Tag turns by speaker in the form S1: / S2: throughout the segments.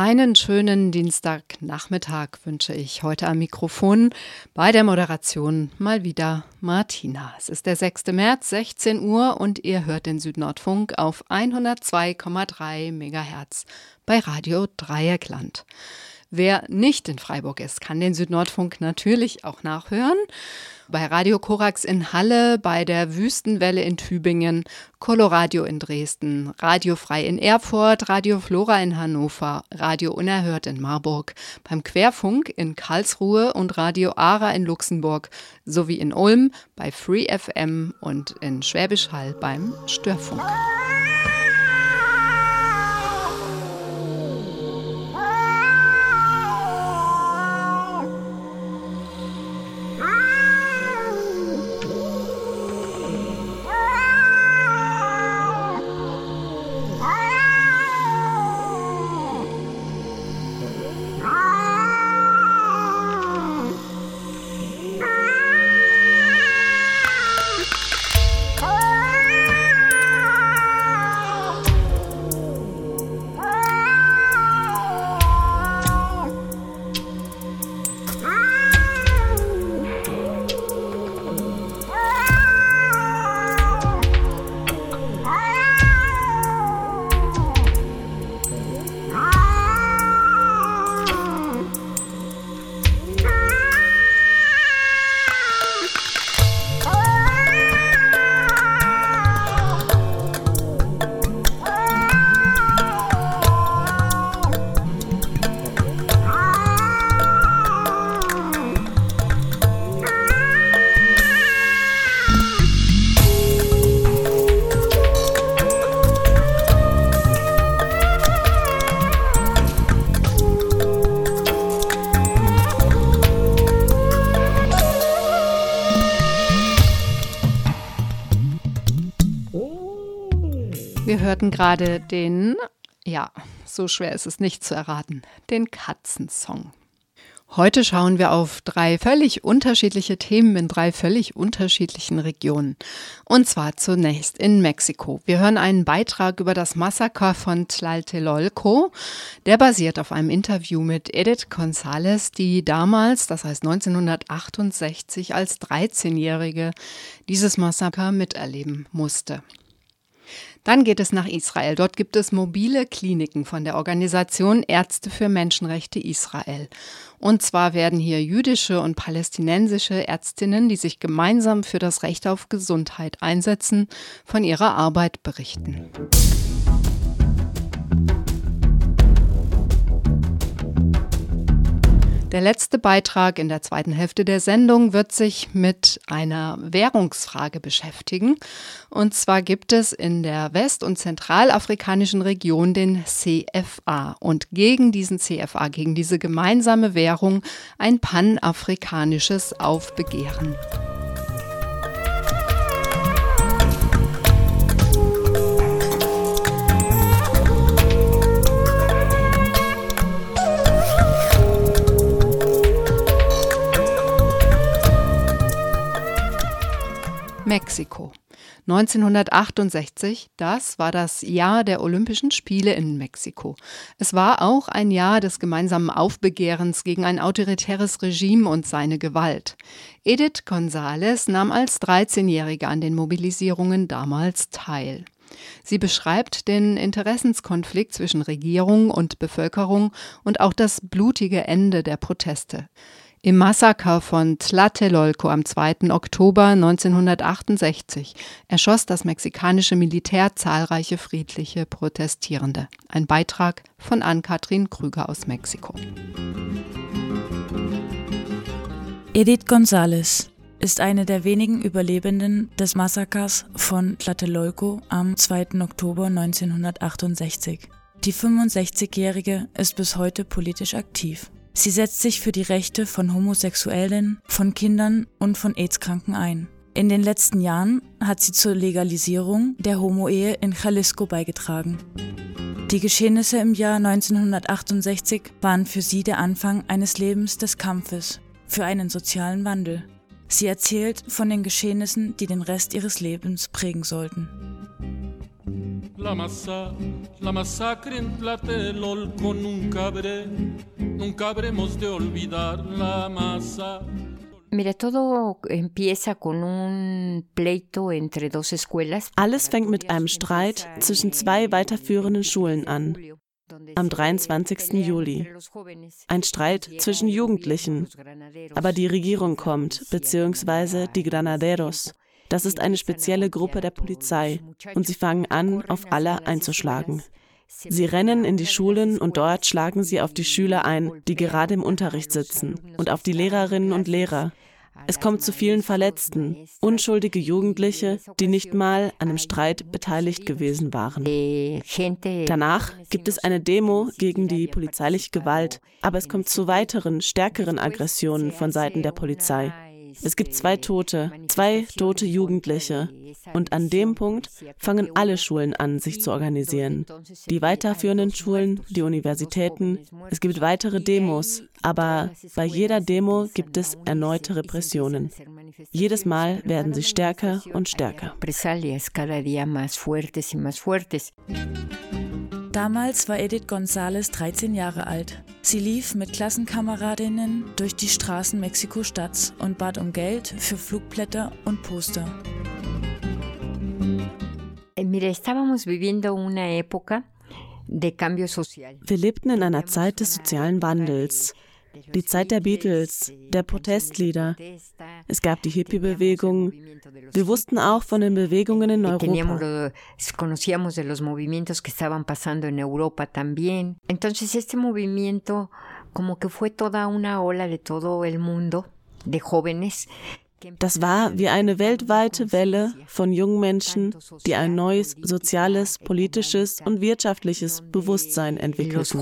S1: Einen schönen Dienstagnachmittag wünsche ich heute am Mikrofon bei der Moderation mal wieder Martina. Es ist der 6. März, 16 Uhr und ihr hört den Südnordfunk auf 102,3 MHz bei Radio Dreieckland. Wer nicht in Freiburg ist, kann den Südnordfunk natürlich auch nachhören. Bei Radio Korax in Halle, bei der Wüstenwelle in Tübingen, Coloradio in Dresden, Radio Frei in Erfurt, Radio Flora in Hannover, Radio Unerhört in Marburg, beim Querfunk in Karlsruhe und Radio Ara in Luxemburg sowie in Ulm bei Free FM und in Schwäbisch Hall beim Störfunk. Hörten gerade den, ja, so schwer ist es nicht zu erraten, den Katzensong. Heute schauen wir auf drei völlig unterschiedliche Themen in drei völlig unterschiedlichen Regionen. Und zwar zunächst in Mexiko. Wir hören einen Beitrag über das Massaker von Tlaltelolco. Der basiert auf einem Interview mit Edith González, die damals, das heißt 1968, als 13-Jährige dieses Massaker miterleben musste. Dann geht es nach Israel. Dort gibt es mobile Kliniken von der Organisation Ärzte für Menschenrechte Israel. Und zwar werden hier jüdische und palästinensische Ärztinnen, die sich gemeinsam für das Recht auf Gesundheit einsetzen, von ihrer Arbeit berichten. Der letzte Beitrag in der zweiten Hälfte der Sendung wird sich mit einer Währungsfrage beschäftigen. Und zwar gibt es in der west- und zentralafrikanischen Region den CFA und gegen diesen CFA, gegen diese gemeinsame Währung, ein panafrikanisches Aufbegehren. Mexiko. 1968, das war das Jahr der Olympischen Spiele in Mexiko. Es war auch ein Jahr des gemeinsamen Aufbegehrens gegen ein autoritäres Regime und seine Gewalt. Edith González nahm als 13-Jährige an den Mobilisierungen damals teil. Sie beschreibt den Interessenskonflikt zwischen Regierung und Bevölkerung und auch das blutige Ende der Proteste. Im Massaker von Tlatelolco am 2. Oktober 1968 erschoss das mexikanische Militär zahlreiche friedliche Protestierende. Ein Beitrag von Ann-Kathrin Krüger aus Mexiko.
S2: Edith González ist eine der wenigen Überlebenden des Massakers von Tlatelolco am 2. Oktober 1968. Die 65-Jährige ist bis heute politisch aktiv. Sie setzt sich für die Rechte von Homosexuellen, von Kindern und von AIDS-Kranken ein. In den letzten Jahren hat sie zur Legalisierung der Homo-Ehe in Jalisco beigetragen. Die Geschehnisse im Jahr 1968 waren für sie der Anfang eines Lebens des Kampfes für einen sozialen Wandel. Sie erzählt von den Geschehnissen, die den Rest ihres Lebens prägen sollten. La masa, la masacre en Tlatelolco nunca habré, nunca habremos de olvidar la masa.
S3: Mira, todo empieza con un pleito entre dos escuelas.
S4: Alles fängt mit einem Streit zwischen zwei weiterführenden Schulen an. Am 23. Juli. Ein Streit zwischen Jugendlichen. Aber die Regierung kommt, beziehungsweise die Granaderos. Das ist eine spezielle Gruppe der Polizei und sie fangen an, auf alle einzuschlagen. Sie rennen in die Schulen und dort schlagen sie auf die Schüler ein, die gerade im Unterricht sitzen, und auf die Lehrerinnen und Lehrer. Es kommt zu vielen Verletzten, unschuldige Jugendliche, die nicht mal an einem Streit beteiligt gewesen waren. Danach gibt es eine Demo gegen die polizeiliche Gewalt, aber es kommt zu weiteren, stärkeren Aggressionen von Seiten der Polizei. Es gibt zwei Tote, zwei tote Jugendliche. Und an dem Punkt fangen alle Schulen an, sich zu organisieren. Die weiterführenden Schulen, die Universitäten. Es gibt weitere Demos. Aber bei jeder Demo gibt es erneute Repressionen. Jedes Mal werden sie stärker und stärker.
S2: Damals war Edith González 13 Jahre alt. Sie lief mit Klassenkameradinnen durch die Straßen Mexiko-Stadts und bat um Geld für Flugblätter und Poster.
S3: Eh, mira, estábamos viviendo una época de cambio social.
S4: Wir lebten in einer Zeit des sozialen Wandels die Zeit der Beatles, der Protestlieder. Es gab die Hippie-Bewegung. Wir wussten auch von den Bewegungen in Europa.
S3: Conocíamos de los movimientos que estaban pasando en Europa también. Entonces este movimiento como que fue toda una ola de todo el mundo de jóvenes
S4: das war wie eine weltweite Welle von jungen Menschen, die ein neues soziales, politisches und wirtschaftliches Bewusstsein entwickelten.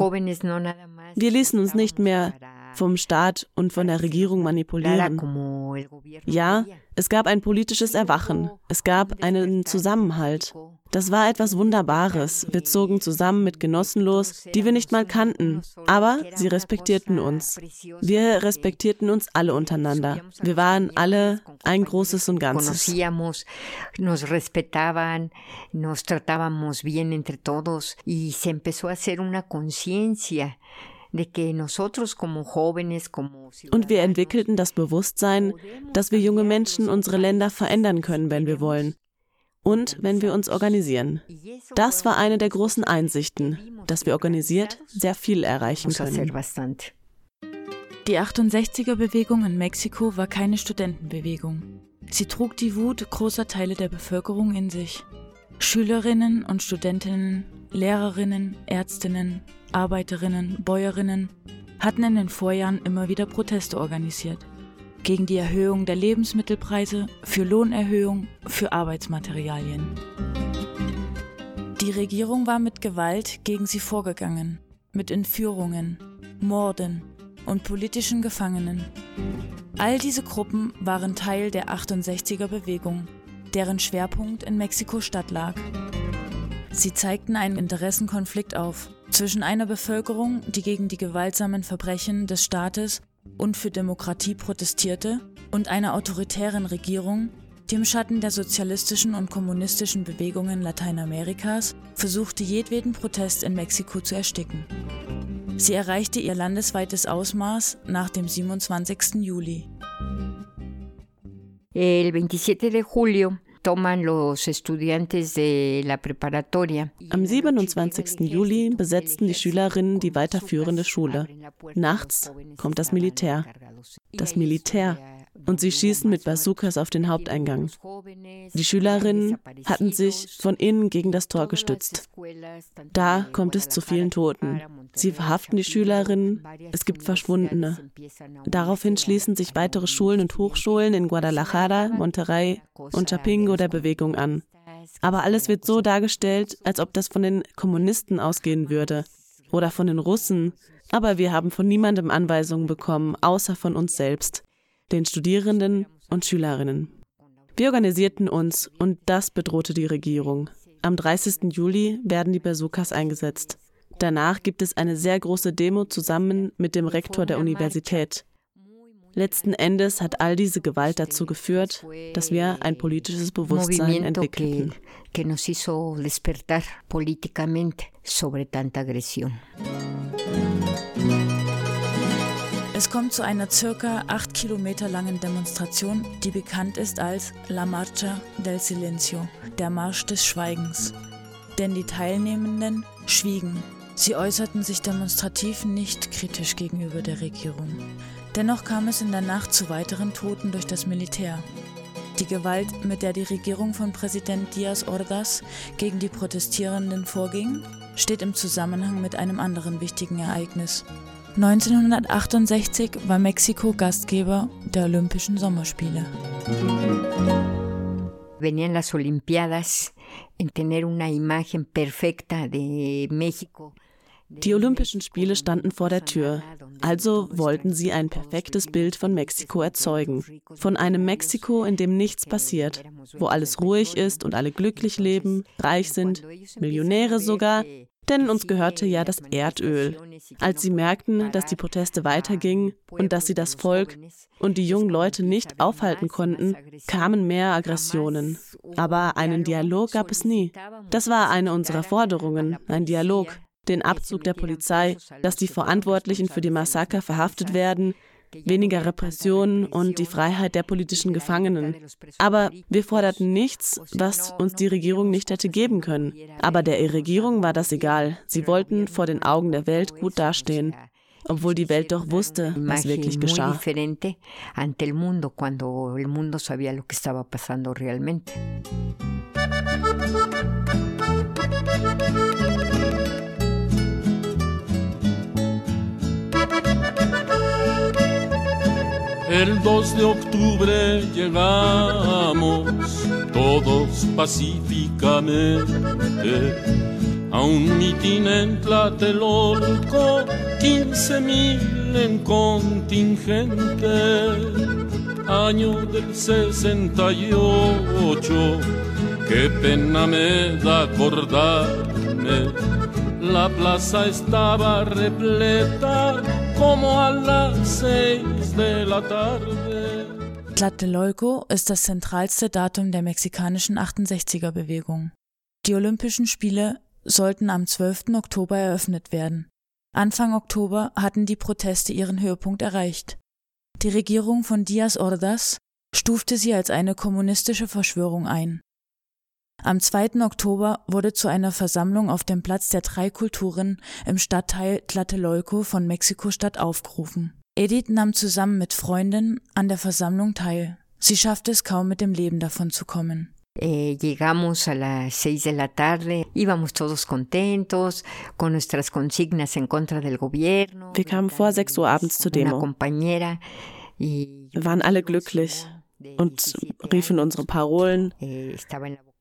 S4: Wir ließen uns nicht mehr vom Staat und von der Regierung manipulieren. Ja, es gab ein politisches Erwachen, es gab einen Zusammenhalt. Das war etwas Wunderbares. Wir zogen zusammen mit Genossen los, die wir nicht mal kannten, aber sie respektierten uns. Wir respektierten uns alle untereinander. Wir waren alle ein großes und Ganzes.
S3: Nos respetaban, nos tratábamos bien entre todos y se empezó a hacer una conciencia
S4: und wir entwickelten das Bewusstsein, dass wir junge Menschen unsere Länder verändern können, wenn wir wollen. Und wenn wir uns organisieren. Das war eine der großen Einsichten, dass wir organisiert sehr viel erreichen können.
S2: Die 68er-Bewegung in Mexiko war keine Studentenbewegung. Sie trug die Wut großer Teile der Bevölkerung in sich. Schülerinnen und Studentinnen, Lehrerinnen, Ärztinnen, Arbeiterinnen, Bäuerinnen hatten in den Vorjahren immer wieder Proteste organisiert. Gegen die Erhöhung der Lebensmittelpreise, für Lohnerhöhung, für Arbeitsmaterialien. Die Regierung war mit Gewalt gegen sie vorgegangen, mit Entführungen, Morden und politischen Gefangenen. All diese Gruppen waren Teil der 68er Bewegung, deren Schwerpunkt in Mexiko-Stadt lag. Sie zeigten einen Interessenkonflikt auf, zwischen einer Bevölkerung, die gegen die gewaltsamen Verbrechen des Staates und für Demokratie protestierte, und einer autoritären Regierung, die im Schatten der sozialistischen und kommunistischen Bewegungen Lateinamerikas versuchte, jedweden Protest in Mexiko zu ersticken. Sie erreichte ihr landesweites Ausmaß nach dem 27. Juli.
S3: El 27 de julio
S4: Am 27. Juli besetzten die Schülerinnen die weiterführende Schule. Nachts kommt das Militär. Das Militär und sie schießen mit Bazookas auf den Haupteingang. Die Schülerinnen hatten sich von innen gegen das Tor gestützt. Da kommt es zu vielen Toten. Sie verhaften die Schülerinnen, es gibt Verschwundene. Daraufhin schließen sich weitere Schulen und Hochschulen in Guadalajara, Monterrey und Chapingo der Bewegung an. Aber alles wird so dargestellt, als ob das von den Kommunisten ausgehen würde oder von den Russen. Aber wir haben von niemandem Anweisungen bekommen, außer von uns selbst den Studierenden und Schülerinnen. Wir organisierten uns und das bedrohte die Regierung. Am 30. Juli werden die Bazookas eingesetzt. Danach gibt es eine sehr große Demo zusammen mit dem Rektor der Universität. Letzten Endes hat all diese Gewalt dazu geführt, dass wir ein politisches Bewusstsein entwickelten.
S2: Es kommt zu einer circa acht Kilometer langen Demonstration, die bekannt ist als La Marcha del Silencio, der Marsch des Schweigens. Denn die Teilnehmenden schwiegen. Sie äußerten sich demonstrativ nicht kritisch gegenüber der Regierung. Dennoch kam es in der Nacht zu weiteren Toten durch das Militär. Die Gewalt, mit der die Regierung von Präsident Diaz Ordaz gegen die Protestierenden vorging, steht im Zusammenhang mit einem anderen wichtigen Ereignis. 1968 war Mexiko Gastgeber der Olympischen Sommerspiele.
S3: Venían las Olimpiadas en tener una imagen perfecta de México.
S4: Die Olympischen Spiele standen vor der Tür, also wollten sie ein perfektes Bild von Mexiko erzeugen. Von einem Mexiko, in dem nichts passiert, wo alles ruhig ist und alle glücklich leben, reich sind, Millionäre sogar, denn uns gehörte ja das Erdöl. Als sie merkten, dass die Proteste weitergingen und dass sie das Volk und die jungen Leute nicht aufhalten konnten, kamen mehr Aggressionen. Aber einen Dialog gab es nie. Das war eine unserer Forderungen, ein Dialog den Abzug der Polizei, dass die Verantwortlichen für die Massaker verhaftet werden, weniger Repressionen und die Freiheit der politischen Gefangenen. Aber wir forderten nichts, was uns die Regierung nicht hätte geben können. Aber der Regierung war das egal. Sie wollten vor den Augen der Welt gut dastehen obwohl die Welt doch wusste, was wirklich geschah.
S5: El 2 de octubre llegamos todos pacíficamente a un mitin en Tlatelolco, 15 mil en contingente, año del 68, qué pena me da acordarme, la plaza estaba repleta como a las seis de la tarde.
S2: Tlatelolco ist das zentralste Datum der mexikanischen 68er-Bewegung. Die Olympischen Spiele sollten am 12. Oktober eröffnet werden. Anfang Oktober hatten die Proteste ihren Höhepunkt erreicht. Die Regierung von Diaz Ordaz stufte sie als eine kommunistische Verschwörung ein. Am 2. Oktober wurde zu einer Versammlung auf dem Platz der drei Kulturen im Stadtteil Tlatelolco von Mexiko-Stadt aufgerufen. Edith nahm zusammen mit Freundinnen an der Versammlung teil. Sie schaffte es kaum mit dem Leben davon zu kommen.
S3: Eh, llegamos a las seis de la tarde, íbamos todos contentos, con nuestras consignas en contra del gobierno.
S4: Wir kamen vor 6 Uhr abends zur Demo. Wir waren alle glücklich und riefen unsere Parolen.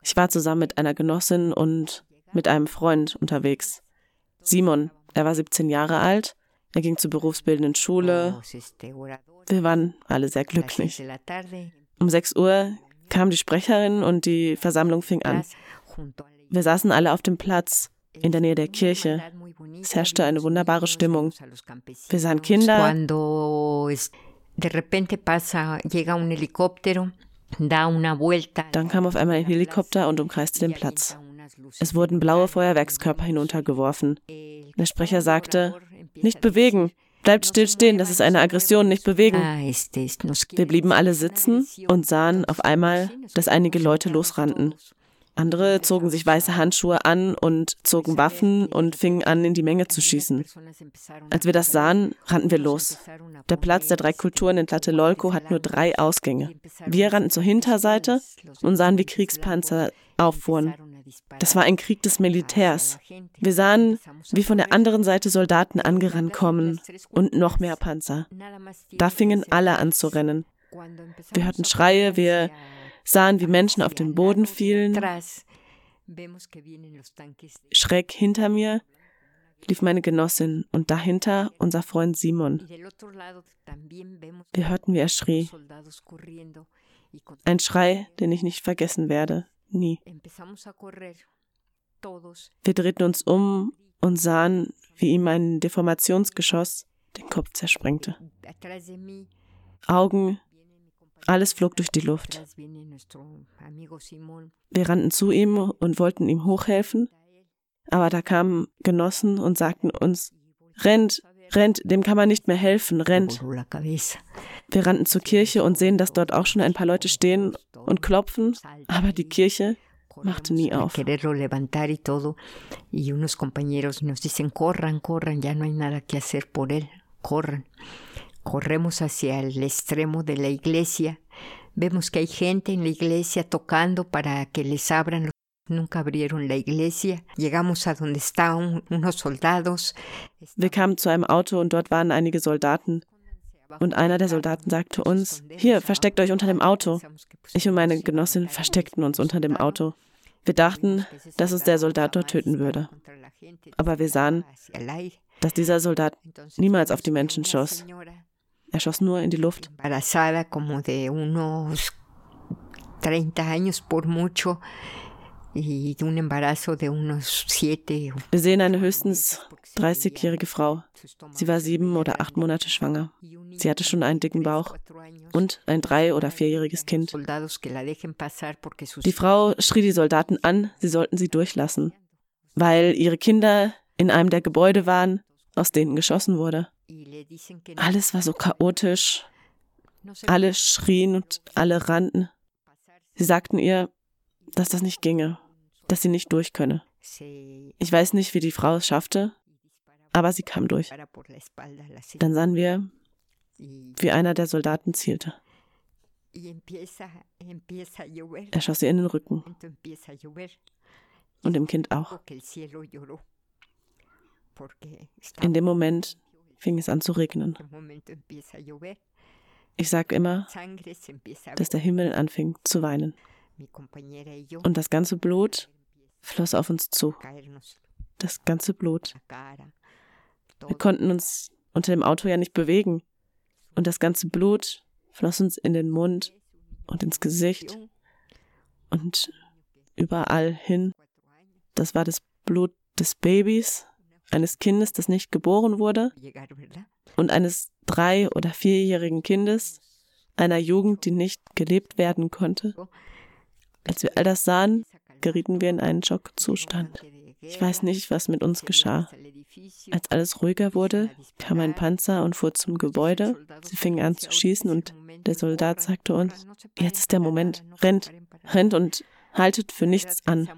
S4: Ich war zusammen mit einer Genossin und mit einem Freund unterwegs. Simon, er war 17 Jahre alt, er ging zur berufsbildenden Schule. Wir waren alle sehr glücklich. Um 6 Uhr kam die Sprecherin und die Versammlung fing an. Wir saßen alle auf dem Platz in der Nähe der Kirche. Es herrschte eine wunderbare Stimmung. Wir sahen Kinder. Dann kam auf einmal ein Helikopter und umkreiste den Platz. Es wurden blaue Feuerwerkskörper hinuntergeworfen. Der Sprecher sagte, nicht bewegen, bleibt still stehen, das ist eine Aggression, nicht bewegen. Wir blieben alle sitzen und sahen auf einmal, dass einige Leute losrannten. Andere zogen sich weiße Handschuhe an und zogen Waffen und fingen an, in die Menge zu schießen. Als wir das sahen, rannten wir los. Der Platz der drei Kulturen in Tlatelolco hat nur drei Ausgänge. Wir rannten zur Hinterseite und sahen, wie Kriegspanzer auffuhren. Das war ein Krieg des Militärs. Wir sahen, wie von der anderen Seite Soldaten angerannt kommen und noch mehr Panzer. Da fingen alle an zu rennen. Wir hörten Schreie, wir sahen, wie Menschen auf den Boden fielen. Schräg hinter mir lief meine Genossin und dahinter unser Freund Simon. Wir hörten, wie er schrie. Ein Schrei, den ich nicht vergessen werde. Nie. Wir drehten uns um und sahen, wie ihm ein Deformationsgeschoss den Kopf zersprengte. Augen, alles flog durch die Luft. Wir rannten zu ihm und wollten ihm hochhelfen, aber da kamen Genossen und sagten uns, rennt, rennt, dem kann man nicht mehr helfen, rennt. Wir rannten zur Kirche und sehen, dass dort auch schon ein paar Leute stehen und klopfen, aber die Kirche machte nie auf.
S3: Corremos hacia el extremo de la iglesia. Vemos que hay gente en la iglesia tocando para que les abran. Nunca abrieron la iglesia. Llegamos a donde estaban unos soldados.
S4: Wir kamen zu einem Auto und dort waren einige Soldaten. Und einer der Soldaten sagte uns, hier, versteckt euch unter dem Auto. Ich und meine Genossin versteckten uns unter dem Auto. Wir dachten, dass uns der Soldat dort töten würde. Aber wir sahen, dass dieser Soldat niemals auf die Menschen schoss. Er schoss nur in die Luft.
S3: Embarazada como de unos 30 años por mucho y un embarazo de unos siete.
S4: Wir sehen eine höchstens 30-jährige Frau. Sie war sieben oder acht Monate schwanger. Sie hatte schon einen dicken Bauch und ein drei- oder vierjähriges Kind. Die Frau schrie die Soldaten an, sie sollten sie durchlassen, weil ihre Kinder in einem der Gebäude waren, aus denen geschossen wurde. Alles war so chaotisch. Alle schrien und alle rannten. Sie sagten ihr, dass das nicht ginge, dass sie nicht durch könne. Ich weiß nicht, wie die Frau es schaffte, aber sie kam durch. Dann sahen wir, wie einer der Soldaten zielte. Er schoss ihr in den Rücken und dem Kind auch. In dem Moment fing es an zu regnen. Ich sage immer, dass der Himmel anfing zu weinen. Und das ganze Blut floss auf uns zu. Das ganze Blut. Wir konnten uns unter dem Auto ja nicht bewegen. Und das ganze Blut floss uns in den Mund und ins Gesicht und überall hin. Das war das Blut des Babys, eines Kindes, das nicht geboren wurde, und eines drei- oder vierjährigen Kindes, einer Jugend, die nicht gelebt werden konnte. Als wir all das sahen, gerieten wir in einen Schockzustand. Ich weiß nicht, was mit uns geschah. Als alles ruhiger wurde, kam ein Panzer und fuhr zum Gebäude. Sie fingen an zu schießen und der Soldat sagte uns, jetzt ist der Moment, rennt, rennt und haltet für nichts an.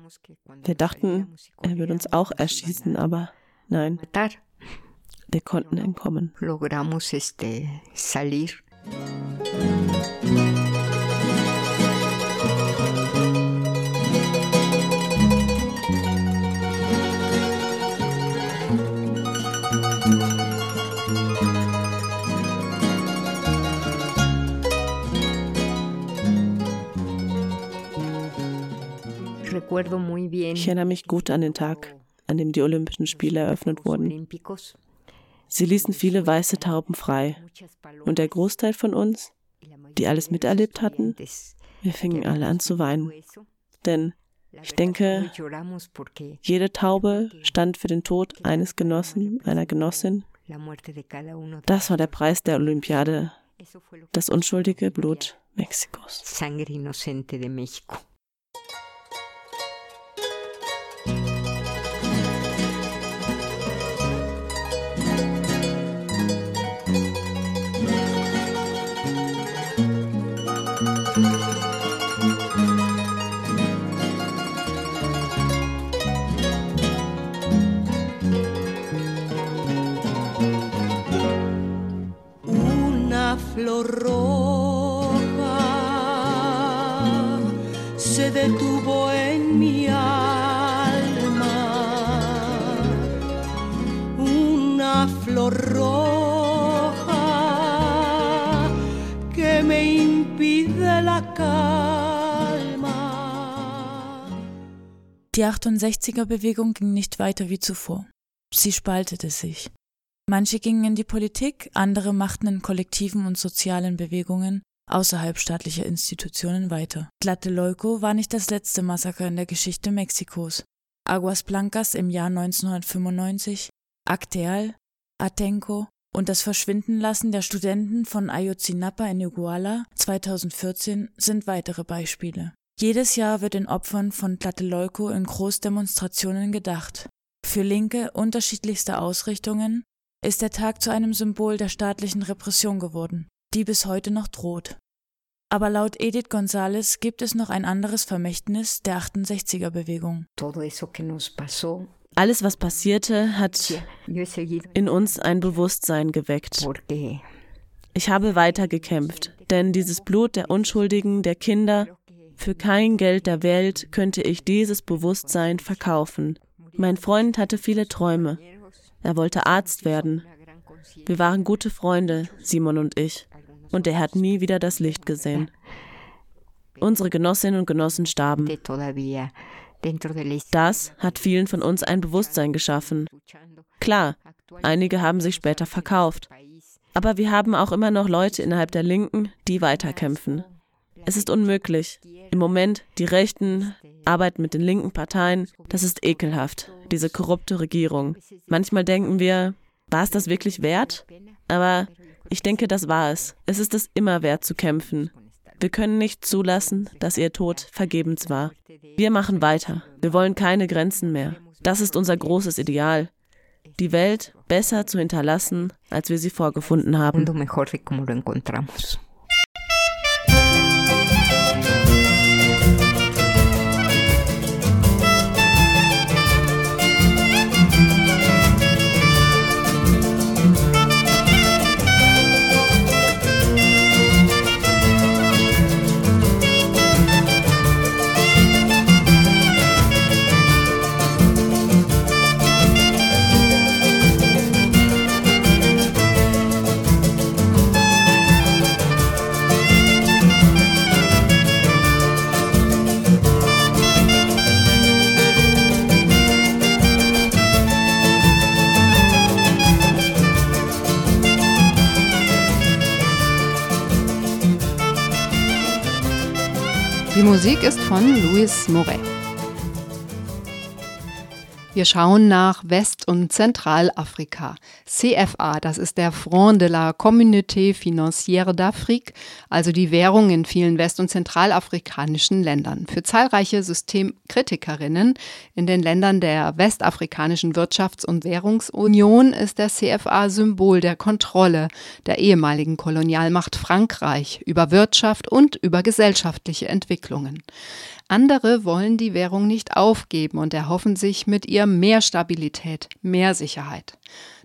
S4: Wir dachten, er würde uns auch erschießen, aber nein, wir konnten entkommen.
S3: Logramos este salir. Recuerdo muy bien
S4: Ich erinnere mich gut an den Tag, an dem die Olympischen Spiele eröffnet wurden. Sie ließen viele weiße Tauben frei. Und der Großteil von uns, die alles miterlebt hatten, wir fingen alle an zu weinen. Denn ich denke, jede Taube stand für den Tod eines Genossen, einer Genossin. Das war der Preis der Olympiade, das unschuldige Blut Mexikos.
S6: Flor roja se detuvo en mi alma. Una flor roja que me impide la calma.
S2: Die 68er-Bewegung ging nicht weiter wie zuvor. Sie spaltete sich. Manche gingen in die Politik, andere machten in kollektiven und sozialen Bewegungen außerhalb staatlicher Institutionen weiter. Tlatelolco war nicht das letzte Massaker in der Geschichte Mexikos. Aguas Blancas im Jahr 1995, Acteal, Atenco und das Verschwindenlassen der Studenten von Ayotzinapa in Iguala 2014 sind weitere Beispiele. Jedes Jahr wird den Opfern von Tlatelolco in Großdemonstrationen gedacht. Für Linke unterschiedlichster Ausrichtungen ist der Tag zu einem Symbol der staatlichen Repression geworden, die bis heute noch droht. Aber laut Edith González gibt es noch ein anderes Vermächtnis der 68er Bewegung.
S4: Alles, was passierte, hat in uns ein Bewusstsein geweckt. Ich habe weitergekämpft, denn dieses Blut der Unschuldigen, der Kinder, für kein Geld der Welt könnte ich dieses Bewusstsein verkaufen. Mein Freund hatte viele Träume. Er wollte Arzt werden. Wir waren gute Freunde, Simon und ich, und er hat nie wieder das Licht gesehen. Unsere Genossinnen und Genossen starben. Das hat vielen von uns ein Bewusstsein geschaffen. Klar, einige haben sich später verkauft. Aber wir haben auch immer noch Leute innerhalb der Linken, die weiterkämpfen. Es ist unmöglich. Im Moment die Rechten arbeiten mit den linken Parteien. Das ist ekelhaft, diese korrupte Regierung. Manchmal denken wir, war es das wirklich wert? Aber ich denke, das war es. Es ist es immer wert zu kämpfen. Wir können nicht zulassen, dass ihr Tod vergebens war. Wir machen weiter. Wir wollen keine Grenzen mehr. Das ist unser großes Ideal. Die Welt besser zu hinterlassen, als wir sie vorgefunden haben.
S1: Die Musik ist von Louis Moret. Wir schauen nach West- und Zentralafrika. CFA, das ist der Front de la Communauté Financière d'Afrique, also die Währung in vielen west- und zentralafrikanischen Ländern. Für zahlreiche Systemkritikerinnen in den Ländern der westafrikanischen Wirtschafts- und Währungsunion ist der CFA Symbol der Kontrolle der ehemaligen Kolonialmacht Frankreich über Wirtschaft und über gesellschaftliche Entwicklungen. Andere wollen die Währung nicht aufgeben und erhoffen sich mit ihr mehr Stabilität, mehr Sicherheit.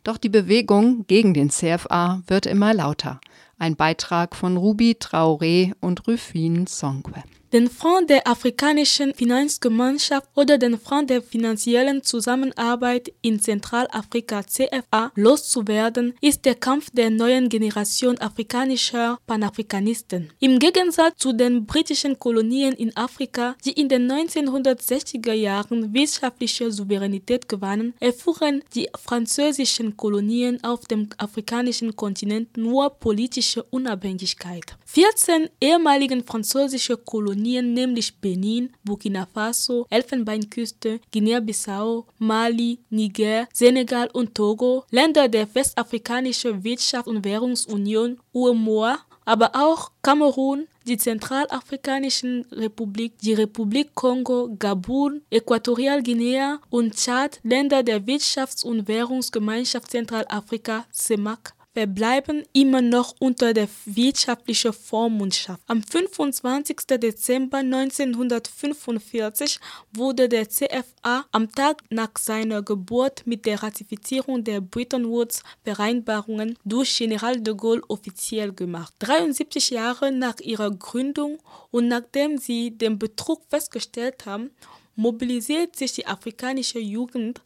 S1: Doch die Bewegung gegen den CFA wird immer lauter. Ein Beitrag von Ruby Traoré und Rufin Songwe.
S7: Den Front der Afrikanischen Finanzgemeinschaft oder den Front der finanziellen Zusammenarbeit in Zentralafrika CFA loszuwerden, ist der Kampf der neuen Generation afrikanischer Panafrikanisten. Im Gegensatz zu den britischen Kolonien in Afrika, die in den 1960er Jahren wirtschaftliche Souveränität gewannen, erfuhren die französischen Kolonien auf dem afrikanischen Kontinent nur politische Unabhängigkeit. 14 ehemaligen französische Kolonien Kolonien, nämlich Benin, Burkina Faso, Elfenbeinküste, Guinea-Bissau, Mali, Niger, Senegal und Togo, Länder der Westafrikanischen Wirtschafts- und Währungsunion UEMOA, aber auch Kamerun, die Zentralafrikanische Republik, die Republik Kongo, Gabun, Äquatorialguinea und Tschad, Länder der Wirtschafts- und Währungsgemeinschaft Zentralafrika, CEMAC, verbleiben immer noch unter der wirtschaftlichen Vormundschaft. Am 25. Dezember 1945 wurde der CFA am Tag nach seiner Geburt mit der Ratifizierung der Bretton Woods Vereinbarungen durch General de Gaulle offiziell gemacht. 73 Jahre nach ihrer Gründung und nachdem sie den Betrug festgestellt haben, mobilisiert sich die afrikanische Jugend,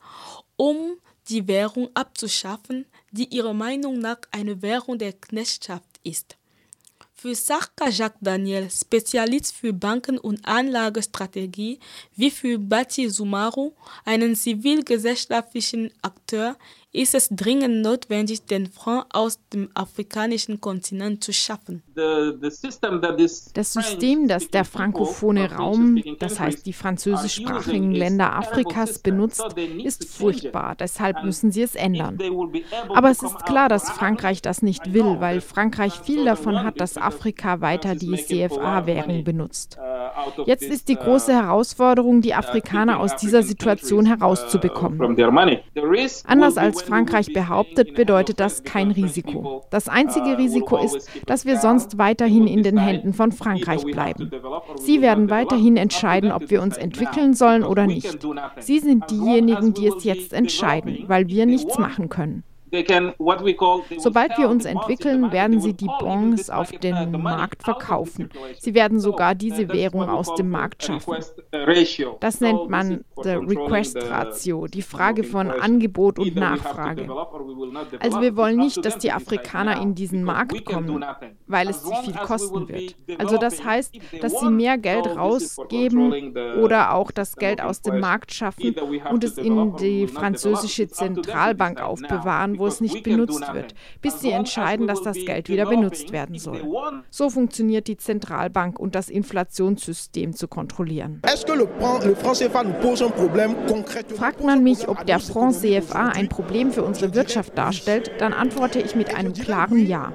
S7: um die Währung abzuschaffen, die ihrer Meinung nach eine Währung der Knechtschaft ist. Für Sarka Jacques Daniel, Spezialist für Banken- und Anlagestrategie, wie für Bati Sumaru, einen zivilgesellschaftlichen Akteur, ist es dringend notwendig, den Franc aus dem afrikanischen Kontinent zu schaffen.
S8: Das System, das der frankophone Raum, das heißt die französischsprachigen Länder Afrikas, benutzt, ist furchtbar. Deshalb müssen sie es ändern. Aber es ist klar, dass Frankreich das nicht will, weil Frankreich viel davon hat, dass Afrika weiter die CFA-Währung benutzt. Jetzt ist die große Herausforderung, die Afrikaner aus dieser Situation herauszubekommen. Anders als Frankreich behauptet, bedeutet das kein Risiko. Das einzige Risiko ist, dass wir sonst weiterhin in den Händen von Frankreich bleiben. Sie werden weiterhin entscheiden, ob wir uns entwickeln sollen oder nicht. Sie sind diejenigen, die es jetzt entscheiden, weil wir nichts machen können. Sobald wir uns entwickeln, werden sie die Bons auf den Markt verkaufen. Sie werden sogar diese Währung aus dem Markt schaffen. Das nennt man the Request Ratio, die Frage von Angebot und Nachfrage. Also wir wollen nicht, dass die Afrikaner in diesen Markt kommen, weil es sie viel kosten wird. Also das heißt, dass sie mehr Geld rausgeben oder auch das Geld aus dem Markt schaffen und es in die französische Zentralbank aufbewahren, wo es nicht benutzt wird, bis sie entscheiden, dass das Geld wieder benutzt werden soll. So funktioniert die Zentralbank und das Inflationssystem zu kontrollieren. Fragt man mich, ob der Franc CFA ein Problem für unsere Wirtschaft darstellt, dann antworte ich mit einem klaren Ja.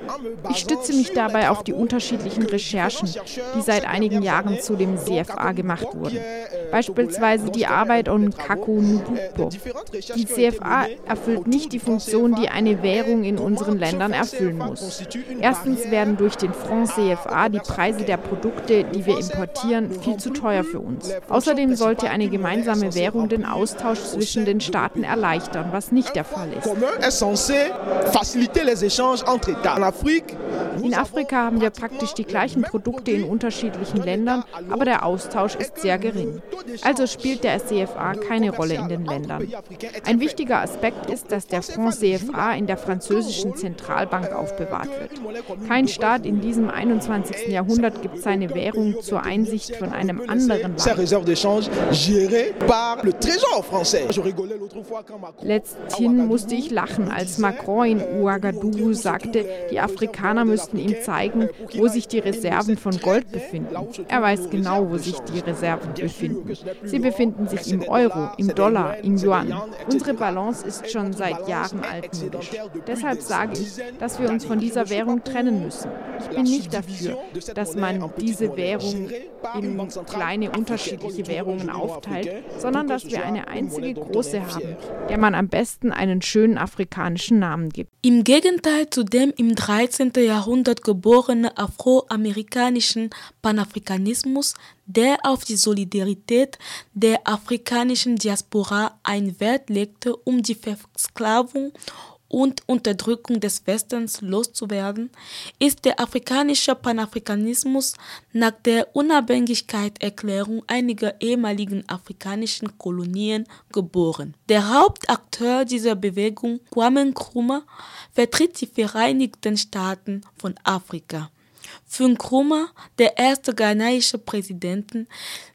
S8: Ich stütze mich dabei auf die unterschiedlichen Recherchen, die seit einigen Jahren zu dem CFA gemacht wurden. Beispielsweise die Arbeit um Kaku Nubupo. Die CFA erfüllt nicht die Funktion, die eine Währung in unseren Ländern erfüllen muss. Erstens werden durch den Franc CFA die Preise der Produkte, die wir importieren, viel zu teuer für uns. Außerdem sollte eine gemeinsame Währung den Austausch zwischen den Staaten erleichtern, was nicht der Fall ist. In Afrika haben wir praktisch die gleichen Produkte in unterschiedlichen Ländern, aber der Austausch ist sehr gering. Also spielt der CFA keine Rolle in den Ländern. Ein wichtiger Aspekt ist, dass der Franc CFA in der französischen Zentralbank aufbewahrt wird. Kein Staat in diesem 21. Jahrhundert gibt seine Währung zur Einsicht von einem anderen Land. Letzthin musste ich lachen, als Macron in Ouagadougou sagte, die Afrikaner müssten ihm zeigen, wo sich die Reserven von Gold befinden. Er weiß genau, wo sich die Reserven befinden. Sie befinden sich im Euro, im Dollar, im Yuan. Unsere Balance ist schon seit Jahren altmodisch. Deshalb sage ich, dass wir uns von dieser Währung trennen müssen. Ich bin nicht dafür, dass man diese Währung in kleine unterschiedliche Währungen aufteilt, sondern dass wir eine einzige große haben, der man am besten einen schönen afrikanischen Namen gibt.
S7: Im Gegenteil zu dem im 13. Jahrhundert geborenen afroamerikanischen Panafrikanismus, der auf die Solidarität der afrikanischen Diaspora einen Wert legte, um die Versklavung und Unterdrückung des Westens loszuwerden, ist der afrikanische Panafrikanismus nach der Unabhängigkeitserklärung einiger ehemaligen afrikanischen Kolonien geboren. Der Hauptakteur dieser Bewegung, Kwame Nkrumah, vertritt die Vereinigten Staaten von Afrika. Für Nkrumah, der erste ghanaische Präsident,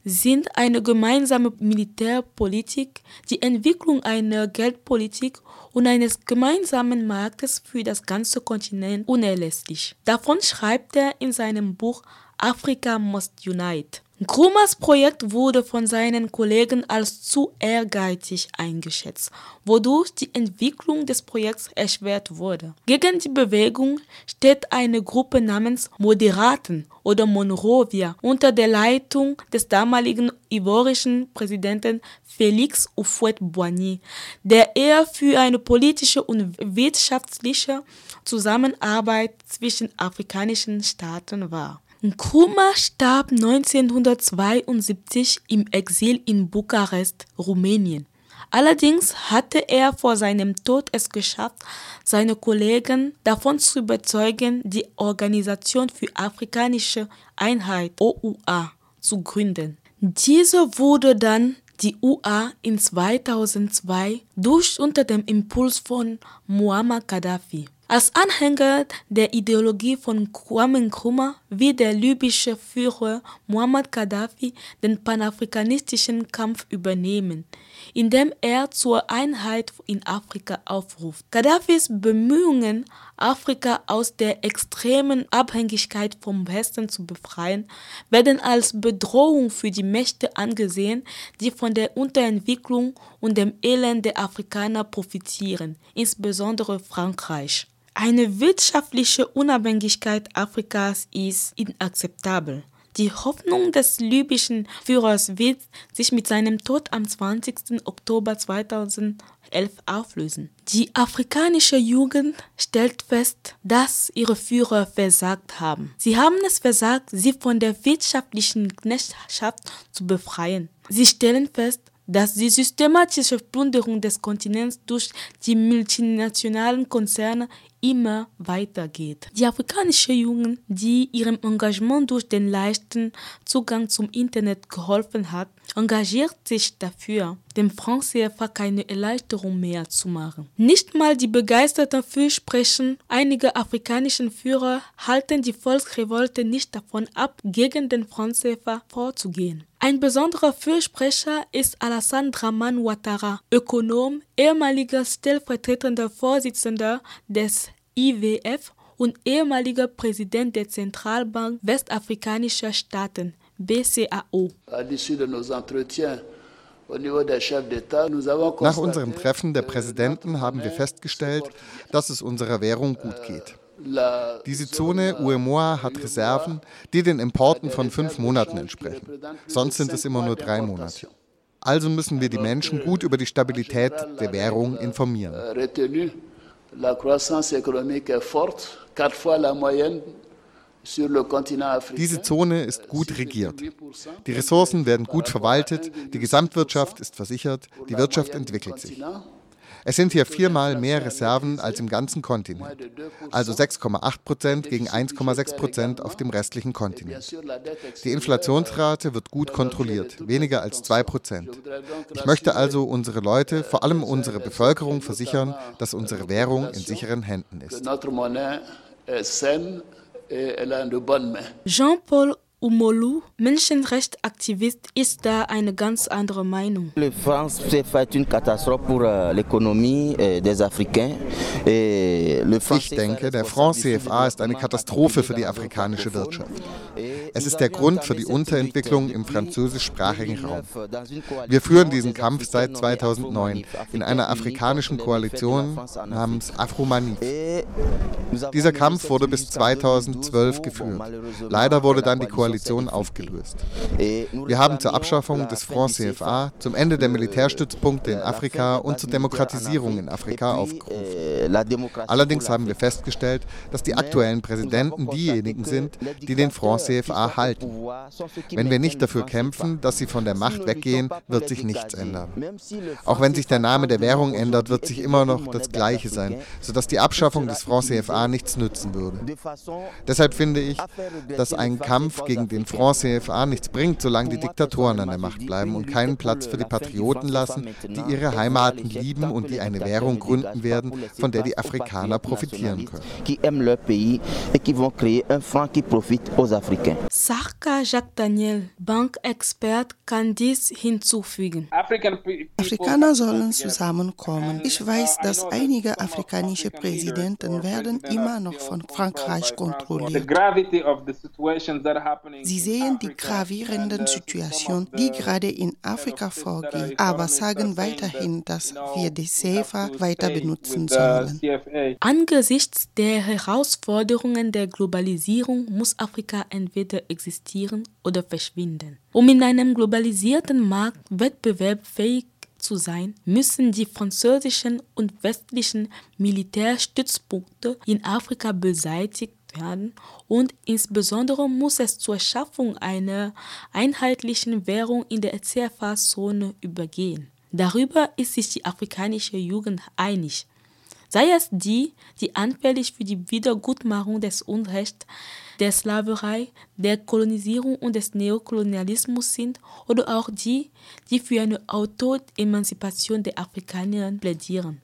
S7: sind eine gemeinsame Militärpolitik, die Entwicklung einer Geldpolitik und eines gemeinsamen Marktes für das ganze Kontinent unerlässlich. Davon schreibt er in seinem Buch Africa Must Unite. Nkrumahs Projekt wurde von seinen Kollegen als zu ehrgeizig eingeschätzt, wodurch die Entwicklung des Projekts erschwert wurde. Gegen die Bewegung steht eine Gruppe namens Moderaten oder Monrovia unter der Leitung des damaligen ivorischen Präsidenten Félix Houphouët-Boigny, der eher für eine politische und wirtschaftliche Zusammenarbeit zwischen afrikanischen Staaten war. Nkrumah starb 1972 im Exil in Bukarest, Rumänien. Allerdings hatte er vor seinem Tod es geschafft, seine Kollegen davon zu überzeugen, die Organisation für afrikanische Einheit OUA zu gründen. Diese wurde dann die UA in 2002 durch unter dem Impuls von Muammar Gaddafi. Als Anhänger der Ideologie von Kwame Nkrumah will der libysche Führer Muammar Gaddafi den panafrikanistischen Kampf übernehmen, indem er zur Einheit in Afrika aufruft. Gaddafis Bemühungen, Afrika aus der extremen Abhängigkeit vom Westen zu befreien, werden als Bedrohung für die Mächte angesehen, die von der Unterentwicklung und dem Elend der Afrikaner profitieren, insbesondere Frankreich. Eine wirtschaftliche Unabhängigkeit Afrikas ist inakzeptabel. Die Hoffnung des libyschen Führers wird sich mit seinem Tod am 20. Oktober 2011 auflösen. Die afrikanische Jugend stellt fest, dass ihre Führer versagt haben. Sie haben es versagt, sie von der wirtschaftlichen Knechtschaft zu befreien. Sie stellen fest, dass die systematische Plünderung des Kontinents durch die multinationalen Konzerne immer weitergeht. Die afrikanische Jugend, die ihrem Engagement durch den leichten Zugang zum Internet geholfen hat, engagiert sich dafür, dem CFA keine Erleichterung mehr zu machen. Nicht mal die begeisterten Fürsprechen einiger afrikanischen Führer halten die Volksrevolte nicht davon ab, gegen den CFA vorzugehen. Ein besonderer Fürsprecher ist Alassane Draman Ouattara, Ökonom, ehemaliger stellvertretender Vorsitzender des IWF und ehemaliger Präsident der Zentralbank westafrikanischer Staaten BCAO.
S9: Nach unserem Treffen der Präsidenten haben wir festgestellt, dass es unserer Währung gut geht. Diese Zone UEMOA hat Reserven, die den Importen von fünf Monaten entsprechen. Sonst sind es immer nur drei Monate. Also müssen wir die Menschen gut über die Stabilität der Währung informieren. Moyenne diese Zone ist gut regiert. Die Ressourcen werden gut verwaltet, die Gesamtwirtschaft ist versichert, die Wirtschaft entwickelt sich. Es sind hier viermal mehr Reserven als im ganzen Kontinent, also 6,8 Prozent gegen 1,6 Prozent auf dem restlichen Kontinent. Die Inflationsrate wird gut kontrolliert, weniger als 2 Prozent. Ich möchte also unsere Leute, vor allem unsere Bevölkerung, versichern, dass unsere Währung in sicheren Händen ist.
S7: Jean-Paul Umolu, Menschenrechtsaktivist, ist da eine ganz andere Meinung.
S10: Le franc CFA est une catastrophe pour euh, l'économie euh, des Africains.
S9: Ich denke, der Franc CFA ist eine Katastrophe für die afrikanische Wirtschaft. Es ist der Grund für die Unterentwicklung im französischsprachigen Raum. Wir führen diesen Kampf seit 2009 in einer afrikanischen Koalition namens Afromanif. Dieser Kampf wurde bis 2012 geführt. Leider wurde dann die Koalition Koalition aufgelöst. Wir haben zur Abschaffung des Franc CFA, zum Ende der Militärstützpunkte in Afrika und zur Demokratisierung in Afrika aufgerufen. Allerdings haben wir festgestellt, dass die aktuellen Präsidenten diejenigen sind, die den Franc CFA halten. Wenn wir nicht dafür kämpfen, dass sie von der Macht weggehen, wird sich nichts ändern. Auch wenn sich der Name der Währung ändert, wird sich immer noch das Gleiche sein, sodass die Abschaffung des Franc CFA nichts nützen würde. Deshalb finde ich, dass ein Kampf gegen gegen den Franc CFA nichts bringt, solange die Diktatoren an der Macht bleiben und keinen Platz für die Patrioten lassen, die ihre Heimaten lieben und die eine Währung gründen werden, von der die Afrikaner profitieren können.
S7: Sarka Jacques Daniel, Bankexpert, kann dies hinzufügen.
S11: Afrikaner sollen zusammenkommen. Ich weiß, dass einige afrikanische Präsidenten werden immer noch von Frankreich kontrolliert. Sie sehen die gravierenden Situationen, die gerade in Afrika vorgehen, aber sagen weiterhin, dass wir die CFA weiter benutzen sollen.
S7: Angesichts der Herausforderungen der Globalisierung muss Afrika entweder existieren oder verschwinden. Um in einem globalisierten Markt wettbewerbsfähig zu sein, müssen die französischen und westlichen Militärstützpunkte in Afrika beseitigt werden und insbesondere muss es zur Schaffung einer einheitlichen Währung in der CFA-Zone übergehen. Darüber ist sich die afrikanische Jugend einig. Sei es die, die anfällig für die Wiedergutmachung des Unrechts, der Sklaverei, der Kolonisierung und des Neokolonialismus sind, oder auch die, die für eine Auto-Emanzipation der Afrikaner plädieren.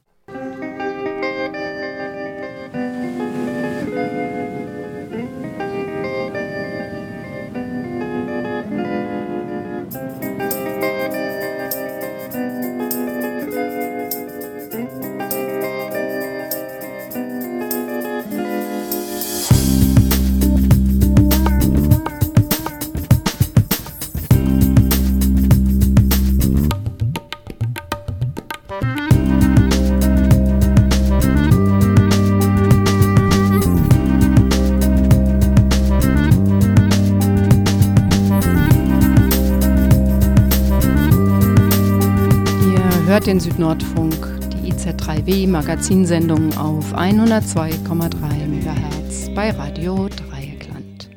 S1: Südnordfunk, die IZ3W Magazinsendung auf 102,3 MHz bei Radio Dreieckland.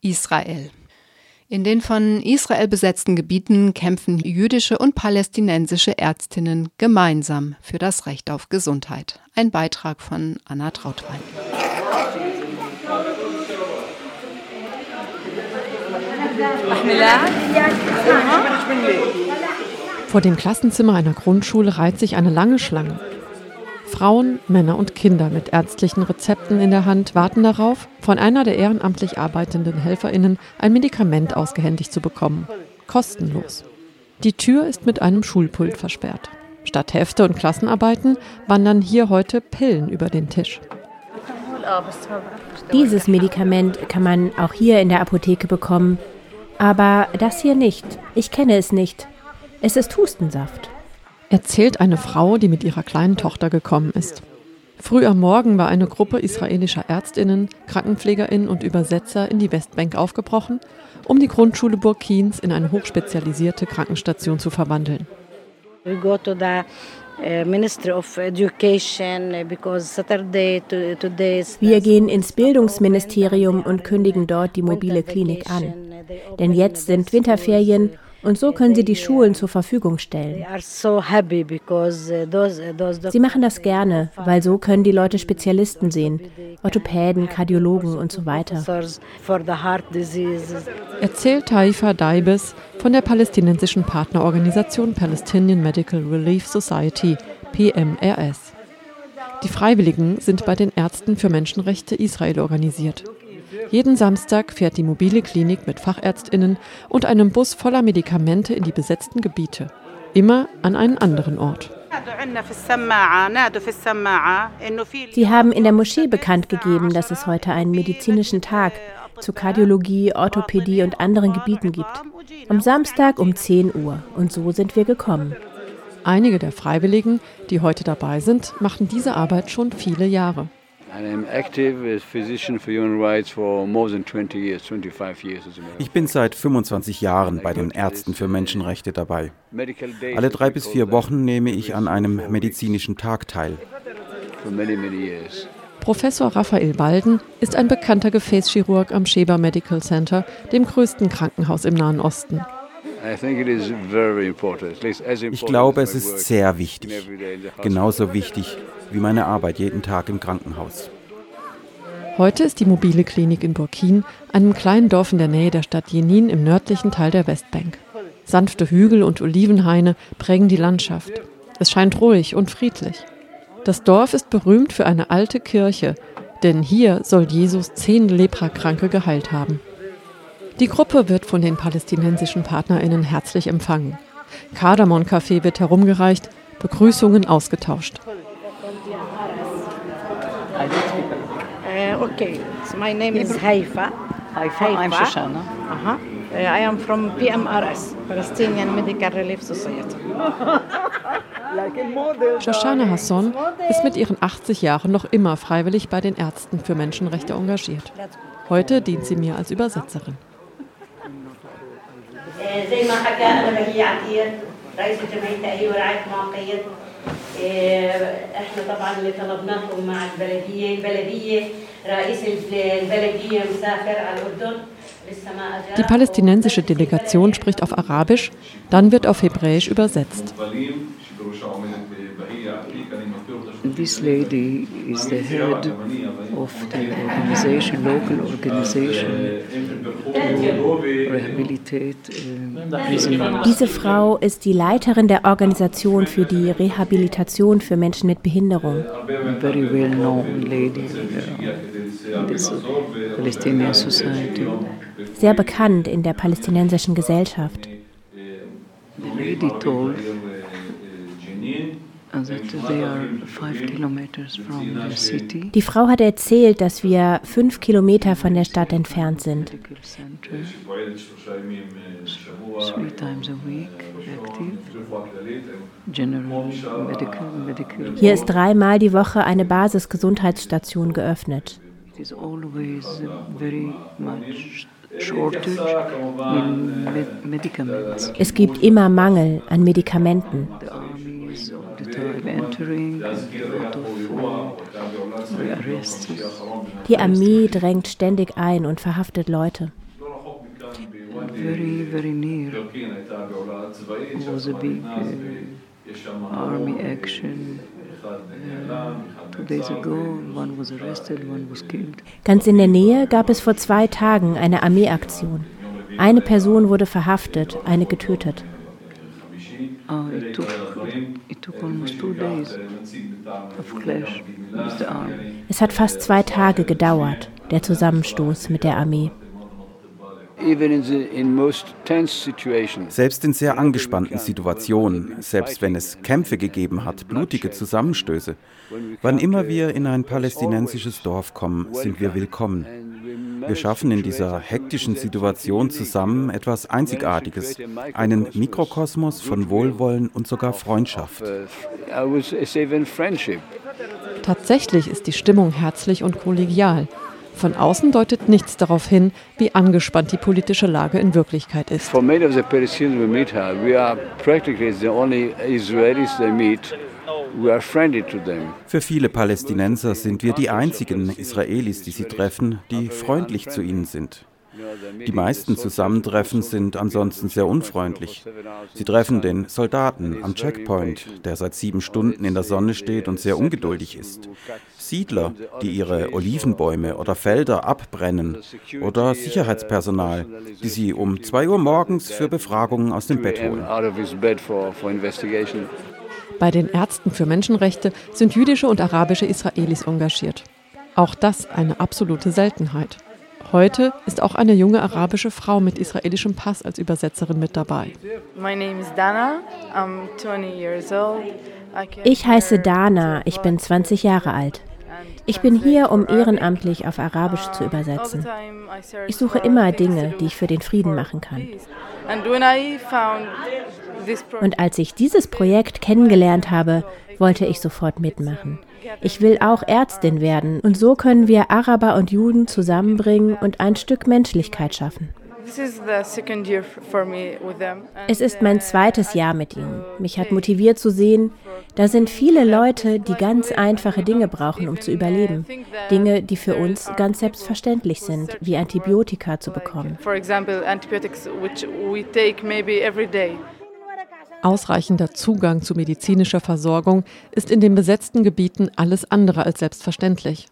S1: Israel. In den von Israel besetzten Gebieten kämpfen jüdische und palästinensische Ärztinnen gemeinsam für das Recht auf Gesundheit. Ein Beitrag von Anna Trautwein.
S12: Vor dem Klassenzimmer einer Grundschule reiht sich eine lange Schlange. Frauen, Männer und Kinder mit ärztlichen Rezepten in der Hand warten darauf, von einer der ehrenamtlich arbeitenden Helferinnen ein Medikament ausgehändigt zu bekommen. Kostenlos. Die Tür ist mit einem Schulpult versperrt. Statt Hefte und Klassenarbeiten wandern hier heute Pillen über den Tisch.
S13: Dieses Medikament kann man auch hier in der Apotheke bekommen. Aber das hier nicht. Ich kenne es nicht. Es ist Hustensaft
S12: erzählt eine Frau, die mit ihrer kleinen Tochter gekommen ist. Früh am Morgen war eine Gruppe israelischer Ärztinnen, Krankenpflegerinnen und Übersetzer in die Westbank aufgebrochen, um die Grundschule Burkins in eine hochspezialisierte Krankenstation zu verwandeln.
S13: Uh, uh, Wir gehen ins Bildungsministerium und kündigen dort die mobile Klinik an. Denn jetzt sind Winterferien und so können sie die Schulen zur Verfügung stellen. Uh, sie machen das gerne, weil so können die Leute Spezialisten sehen, Orthopäden, Kardiologen und so weiter.
S12: Erzählt Taifa Daibes von der palästinensischen Partnerorganisation Palestinian Medical Relief Society, PMRS. Die Freiwilligen sind bei den Ärzten für Menschenrechte Israel organisiert. Jeden Samstag fährt die mobile Klinik mit Fachärztinnen und einem Bus voller Medikamente in die besetzten Gebiete. Immer an einen anderen Ort.
S13: Sie haben in der Moschee bekannt gegeben, dass es heute einen medizinischen Tag zu Kardiologie, Orthopädie und anderen Gebieten gibt. Am Samstag um 10 Uhr. Und so sind wir gekommen.
S12: Einige der Freiwilligen, die heute dabei sind, machen diese Arbeit schon viele Jahre.
S14: Ich bin seit 25 Jahren bei den Ärzten für Menschenrechte dabei. Alle drei bis vier Wochen nehme ich an einem medizinischen Tag teil.
S12: Professor Raphael Walden ist ein bekannter Gefäßchirurg am Sheba Medical Center, dem größten Krankenhaus im Nahen Osten.
S14: Ich glaube, es ist sehr wichtig. Genauso wichtig wie meine Arbeit jeden Tag im Krankenhaus.
S12: Heute ist die mobile Klinik in Burkin, einem kleinen Dorf in der Nähe der Stadt Jenin im nördlichen Teil der Westbank. Sanfte Hügel und Olivenhaine prägen die Landschaft. Es scheint ruhig und friedlich. Das Dorf ist berühmt für eine alte Kirche, denn hier soll Jesus zehn Leprakranke geheilt haben. Die Gruppe wird von den palästinensischen PartnerInnen herzlich empfangen. Kardamom-Kaffee wird herumgereicht, Begrüßungen ausgetauscht.
S15: Uh, okay, so my name is Haifa.
S16: Haifa, I'm Shoshana.
S15: Uh-huh. Uh, I am from PMRS, Palestinian Medical Relief Society.
S12: Shoshana Hasson ist mit ihren 80 Jahren noch immer freiwillig bei den Ärzten für Menschenrechte engagiert. Heute dient sie mir als Übersetzerin. زي ما حكى انا بهي عتير رئيس جمعيه تاهيل ورعايه معاقين احنا طبعا اللي طلبناهم مع البلديه البلديه رئيس البلديه مسافر على الاردن Die palästinensische Delegation spricht auf Arabisch, dann wird auf Hebräisch übersetzt.
S17: This lady is the head of the organization, local organization to rehabilitate uh,
S13: Diese Frau ist die Leiterin der Organisation für die Rehabilitation für Menschen mit Behinderung.
S17: Very well known lady in this Palestinian society.
S13: Sehr bekannt in der palästinensischen Gesellschaft.
S17: The lady told
S13: die Frau hat erzählt, dass wir fünf Kilometer von der Stadt entfernt sind. Hier ist dreimal die Woche eine Basisgesundheitsstation geöffnet. Es gibt immer Mangel an Medikamenten. Die Armee drängt ständig ein und verhaftet Leute.
S17: Army action.
S13: Ganz in der Nähe gab es vor zwei Tagen eine Armeeaktion. Eine Person wurde verhaftet, eine getötet.
S17: Oh, it took, it took almost two days of clash with the army.
S13: Es hat fast zwei Tage gedauert, der Zusammenstoß mit der Armee.
S14: Selbst in sehr angespannten Situationen, selbst wenn es Kämpfe gegeben hat, blutige Zusammenstöße, wann immer wir in ein palästinensisches Dorf kommen, sind wir willkommen. Wir schaffen in dieser hektischen Situation zusammen etwas Einzigartiges, einen Mikrokosmos von Wohlwollen und sogar Freundschaft.
S12: Tatsächlich ist die Stimmung herzlich und kollegial. Von außen deutet nichts darauf hin, wie angespannt die politische Lage in Wirklichkeit ist.
S18: For many of the Palestinians we meet here, we are practically the only Israelis they meet.
S14: Für viele Palästinenser sind wir die einzigen Israelis, die sie treffen, die freundlich zu ihnen sind. Die meisten Zusammentreffen sind ansonsten sehr unfreundlich. Sie treffen den Soldaten am Checkpoint, der seit sieben Stunden in der Sonne steht und sehr ungeduldig ist. Siedler, die ihre Olivenbäume oder Felder abbrennen. Oder Sicherheitspersonal, die sie um zwei Uhr morgens für Befragungen aus dem Bett holen.
S12: Bei den Ärzten für Menschenrechte sind jüdische und arabische Israelis engagiert. Auch das eine absolute Seltenheit. Heute ist auch eine junge arabische Frau mit israelischem Pass als Übersetzerin mit dabei.
S13: Ich heiße Dana, ich bin 20 Jahre alt. Ich bin hier, um ehrenamtlich auf Arabisch zu übersetzen. Ich suche immer Dinge, die ich für den Frieden machen kann. Und als ich dieses Projekt kennengelernt habe, wollte ich sofort mitmachen. Ich will auch Ärztin werden und so können wir Araber und Juden zusammenbringen und ein Stück Menschlichkeit schaffen. Es ist mein zweites Jahr mit ihnen. Mich hat motiviert zu sehen, da sind viele Leute, die ganz einfache Dinge brauchen, um zu überleben. Dinge, die für uns ganz selbstverständlich sind, wie Antibiotika zu bekommen.
S12: Ausreichender Zugang zu medizinischer Versorgung ist in den besetzten Gebieten alles andere als selbstverständlich.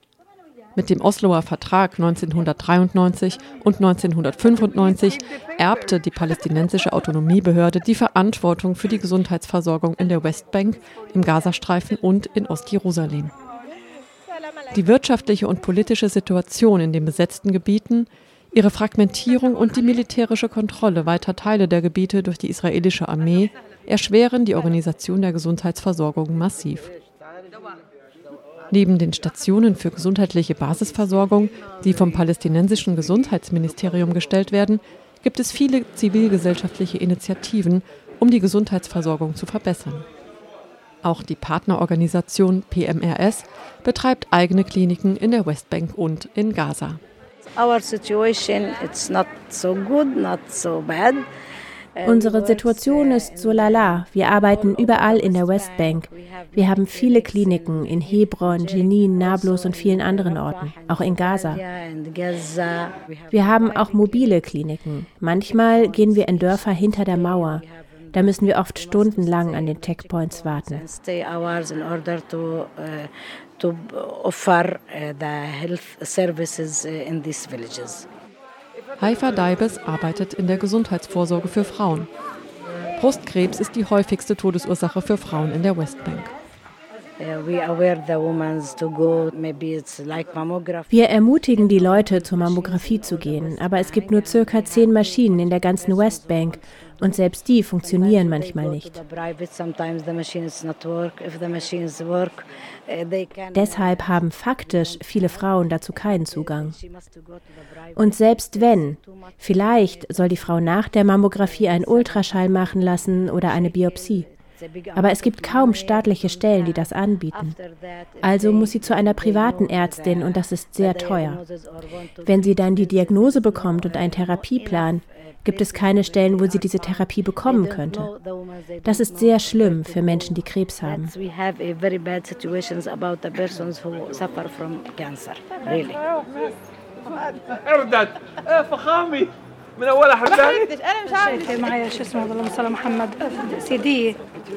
S12: Mit dem Osloer Vertrag 1993 und 1995 erbte die palästinensische Autonomiebehörde die Verantwortung für die Gesundheitsversorgung in der Westbank, im Gazastreifen und in Ostjerusalem. Die wirtschaftliche und politische Situation in den besetzten Gebieten Ihre Fragmentierung und die militärische Kontrolle weiter Teile der Gebiete durch die israelische Armee erschweren die Organisation der Gesundheitsversorgung massiv. Neben den Stationen für gesundheitliche Basisversorgung, die vom palästinensischen Gesundheitsministerium gestellt werden, gibt es viele zivilgesellschaftliche Initiativen, um die Gesundheitsversorgung zu verbessern. Auch die Partnerorganisation PMRS betreibt eigene Kliniken in der Westbank und in Gaza.
S19: Our situation it's not so good, not so bad.
S13: Unsere Situation ist so lala. Wir arbeiten überall in der Westbank. Wir haben viele Kliniken in Hebron, Jenin, Nablus und vielen anderen Orten, auch in Gaza. Wir haben auch mobile Kliniken. Manchmal gehen wir in Dörfer hinter der Mauer. Da müssen wir oft stundenlang an den Checkpoints warten.
S19: to offer uh, the health services uh, in these villages.
S12: Haifa Daibes arbeitet in der Gesundheitsvorsorge für Frauen. Brustkrebs ist die häufigste Todesursache für Frauen in der Westbank.
S13: Wir ermutigen die Leute, zur Mammographie zu gehen, aber es gibt nur circa zehn Maschinen in der ganzen Westbank und selbst die funktionieren manchmal nicht. Deshalb haben faktisch viele Frauen dazu keinen Zugang. Und selbst wenn, vielleicht soll die Frau nach der Mammographie einen Ultraschall machen lassen oder eine Biopsie. Aber es gibt kaum staatliche Stellen, die das anbieten. Also muss sie zu einer privaten Ärztin und das ist sehr teuer. Wenn sie dann die Diagnose bekommt und einen Therapieplan, gibt es keine Stellen, wo sie diese Therapie bekommen könnte. Das ist sehr schlimm für Menschen, die Krebs haben.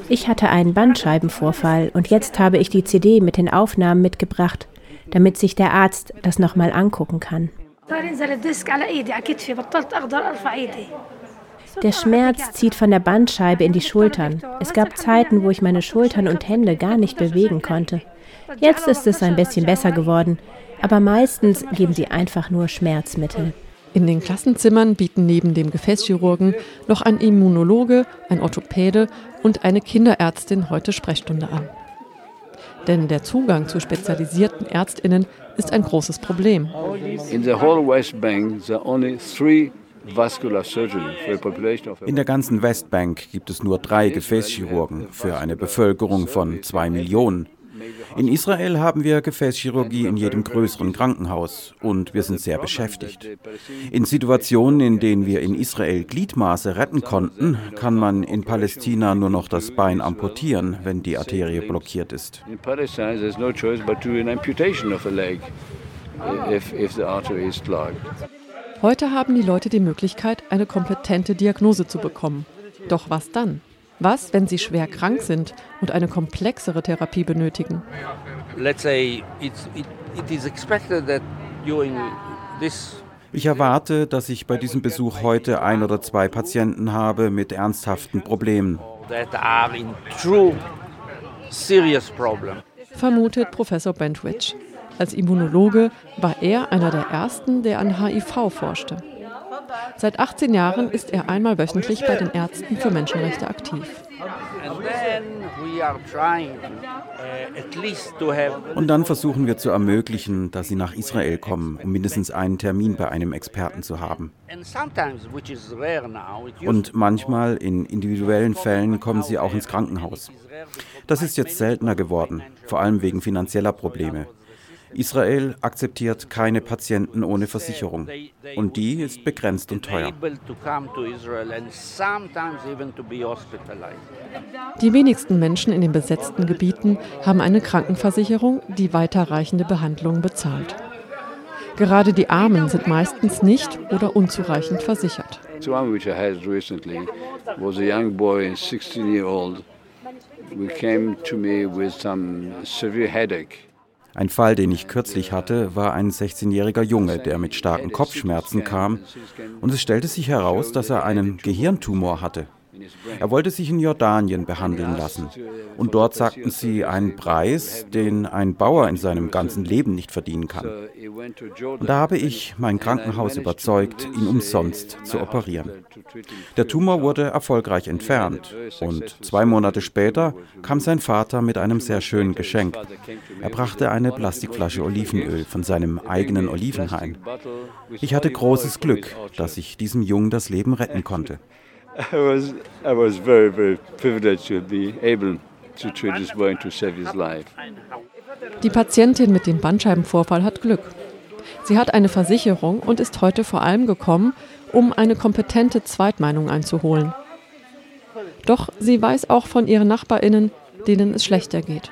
S13: Ich hatte einen Bandscheibenvorfall und jetzt habe ich die CD mit den Aufnahmen mitgebracht, damit sich der Arzt das nochmal angucken kann. Der Schmerz zieht von der Bandscheibe in die Schultern. Es gab Zeiten, wo ich meine Schultern und Hände gar nicht bewegen konnte. Jetzt ist es ein bisschen besser geworden, aber meistens geben sie einfach nur Schmerzmittel.
S12: In den Klassenzimmern bieten neben dem Gefäßchirurgen noch ein Immunologe, ein Orthopäde und eine Kinderärztin heute Sprechstunde an. Denn der Zugang zu spezialisierten Ärztinnen ist ein großes Problem.
S14: In der ganzen Westbank gibt es nur drei Gefäßchirurgen für eine Bevölkerung von zwei Millionen. In Israel haben wir Gefäßchirurgie in jedem größeren Krankenhaus und wir sind sehr beschäftigt. In Situationen, in denen wir in Israel Gliedmaße retten konnten, kann man in Palästina nur noch das Bein amputieren, wenn die Arterie blockiert ist. In Palästina there's no choice but to an amputation of a leg if, if the artery is clogged.
S12: Heute haben die Leute die Möglichkeit, eine kompetente Diagnose zu bekommen. Doch was dann? Was, wenn sie schwer krank sind und eine komplexere Therapie benötigen?
S14: Ich erwarte, dass ich bei diesem Besuch heute ein oder zwei Patienten habe mit ernsthaften Problemen.
S12: Vermutet Professor Bentwich. Als Immunologe war er einer der ersten, der an HIV forschte. Seit 18 Jahren ist er einmal wöchentlich bei den Ärzten für Menschenrechte aktiv.
S14: Und dann versuchen wir zu ermöglichen, dass sie nach Israel kommen, um mindestens einen Termin bei einem Experten zu haben. Und manchmal, in individuellen Fällen, kommen sie auch ins Krankenhaus. Das ist jetzt seltener geworden, vor allem wegen finanzieller Probleme. Israel akzeptiert keine Patienten ohne Versicherung und die ist begrenzt und teuer.
S12: Die wenigsten Menschen in den besetzten Gebieten haben eine Krankenversicherung, die weiterreichende Behandlungen bezahlt. Gerade die Armen sind meistens nicht oder unzureichend versichert. One which I had recently was a young boy, 16 year old, who came to me with some severe headache.
S14: Ein Fall, den ich kürzlich hatte, war ein 16-jähriger Junge, der mit starken Kopfschmerzen kam und es stellte sich heraus, dass er einen Gehirntumor hatte. Er wollte sich in Jordanien behandeln lassen. Und dort sagten sie einen Preis, den ein Bauer in seinem ganzen Leben nicht verdienen kann. Und da habe ich mein Krankenhaus überzeugt, ihn umsonst zu operieren. Der Tumor wurde erfolgreich entfernt. Und zwei Monate später kam sein Vater mit einem sehr schönen Geschenk. Er brachte eine Plastikflasche Olivenöl von seinem eigenen Olivenhain. Ich hatte großes Glück, dass ich diesem Jungen das Leben retten konnte. I was, I was very, very privileged to be able to treat this boy and to save his life.
S12: Die Patientin mit dem Bandscheibenvorfall hat Glück. Sie hat eine Versicherung und ist heute vor allem gekommen, um eine kompetente Zweitmeinung einzuholen. Doch sie weiß auch von ihren Nachbarinnen, denen es schlechter geht.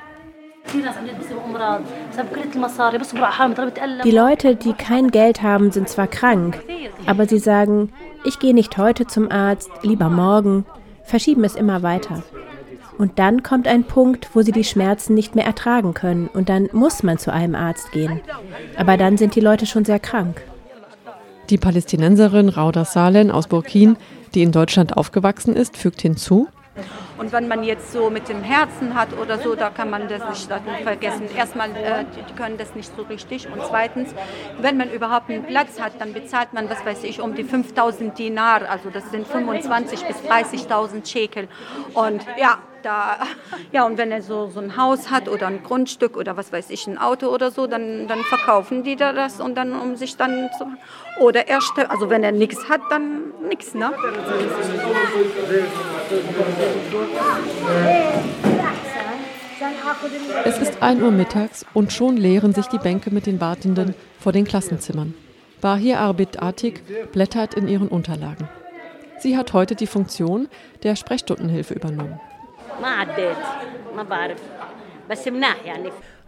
S13: Die Leute, die kein Geld haben, sind zwar krank, aber sie sagen, ich gehe nicht heute zum Arzt, lieber morgen, verschieben es immer weiter. Und dann kommt ein Punkt, wo sie die Schmerzen nicht mehr ertragen können und dann muss man zu einem Arzt gehen. Aber dann sind die Leute schon sehr krank.
S12: Die Palästinenserin Rauda Salen aus Burkin, die in Deutschland aufgewachsen ist, fügt hinzu,
S20: und wenn man jetzt so mit dem Herzen hat oder so, da kann man das nicht vergessen. Erstmal, äh, die können das nicht so richtig. Und zweitens, wenn man überhaupt einen Platz hat, dann bezahlt man, was weiß ich, um die 5000 Dinar. Also das sind 25.000 bis 30.000 Shekel. Und ja, Da, ja, und wenn er so, so ein Haus hat oder ein Grundstück oder was weiß ich, ein Auto oder so, dann, dann verkaufen die da das und dann, um sich dann zu. Oder er, also wenn er nichts hat, dann nichts, ne?
S12: Es ist 1 Uhr mittags und schon leeren sich die Bänke mit den Wartenden vor den Klassenzimmern. Bahir Arbit Atik blättert in ihren Unterlagen. Sie hat heute die Funktion der Sprechstundenhilfe übernommen.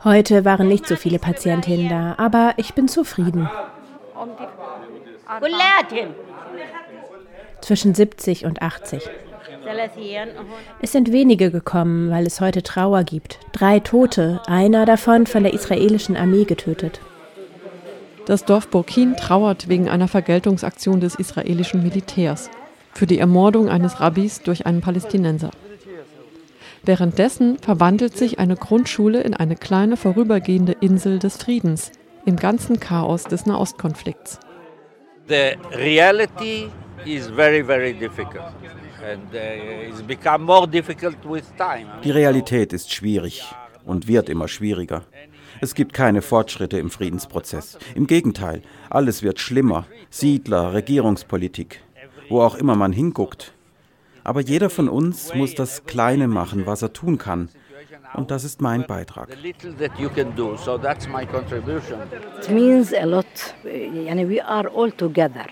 S13: Heute waren nicht so viele Patientinnen da, aber ich bin zufrieden. Zwischen 70 und 80. Es sind wenige gekommen, weil es heute Trauer gibt. Drei Tote, einer davon von der israelischen Armee getötet.
S12: Das Dorf Burkin trauert wegen einer Vergeltungsaktion des israelischen Militärs für die Ermordung eines Rabbis durch einen Palästinenser. Währenddessen verwandelt sich eine Grundschule in eine kleine vorübergehende Insel des Friedens im ganzen Chaos des Nahostkonflikts.
S21: The reality is very, very difficult. Uh,
S14: die Realität ist schwierig und wird immer schwieriger. Es gibt keine Fortschritte im Friedensprozess. Im Gegenteil, alles wird schlimmer. Siedler, Regierungspolitik, wo auch immer man hinguckt. Aber jeder von uns muss das Kleine machen, was er tun kann. Und das ist mein Beitrag.
S13: It means a lot. We are all together.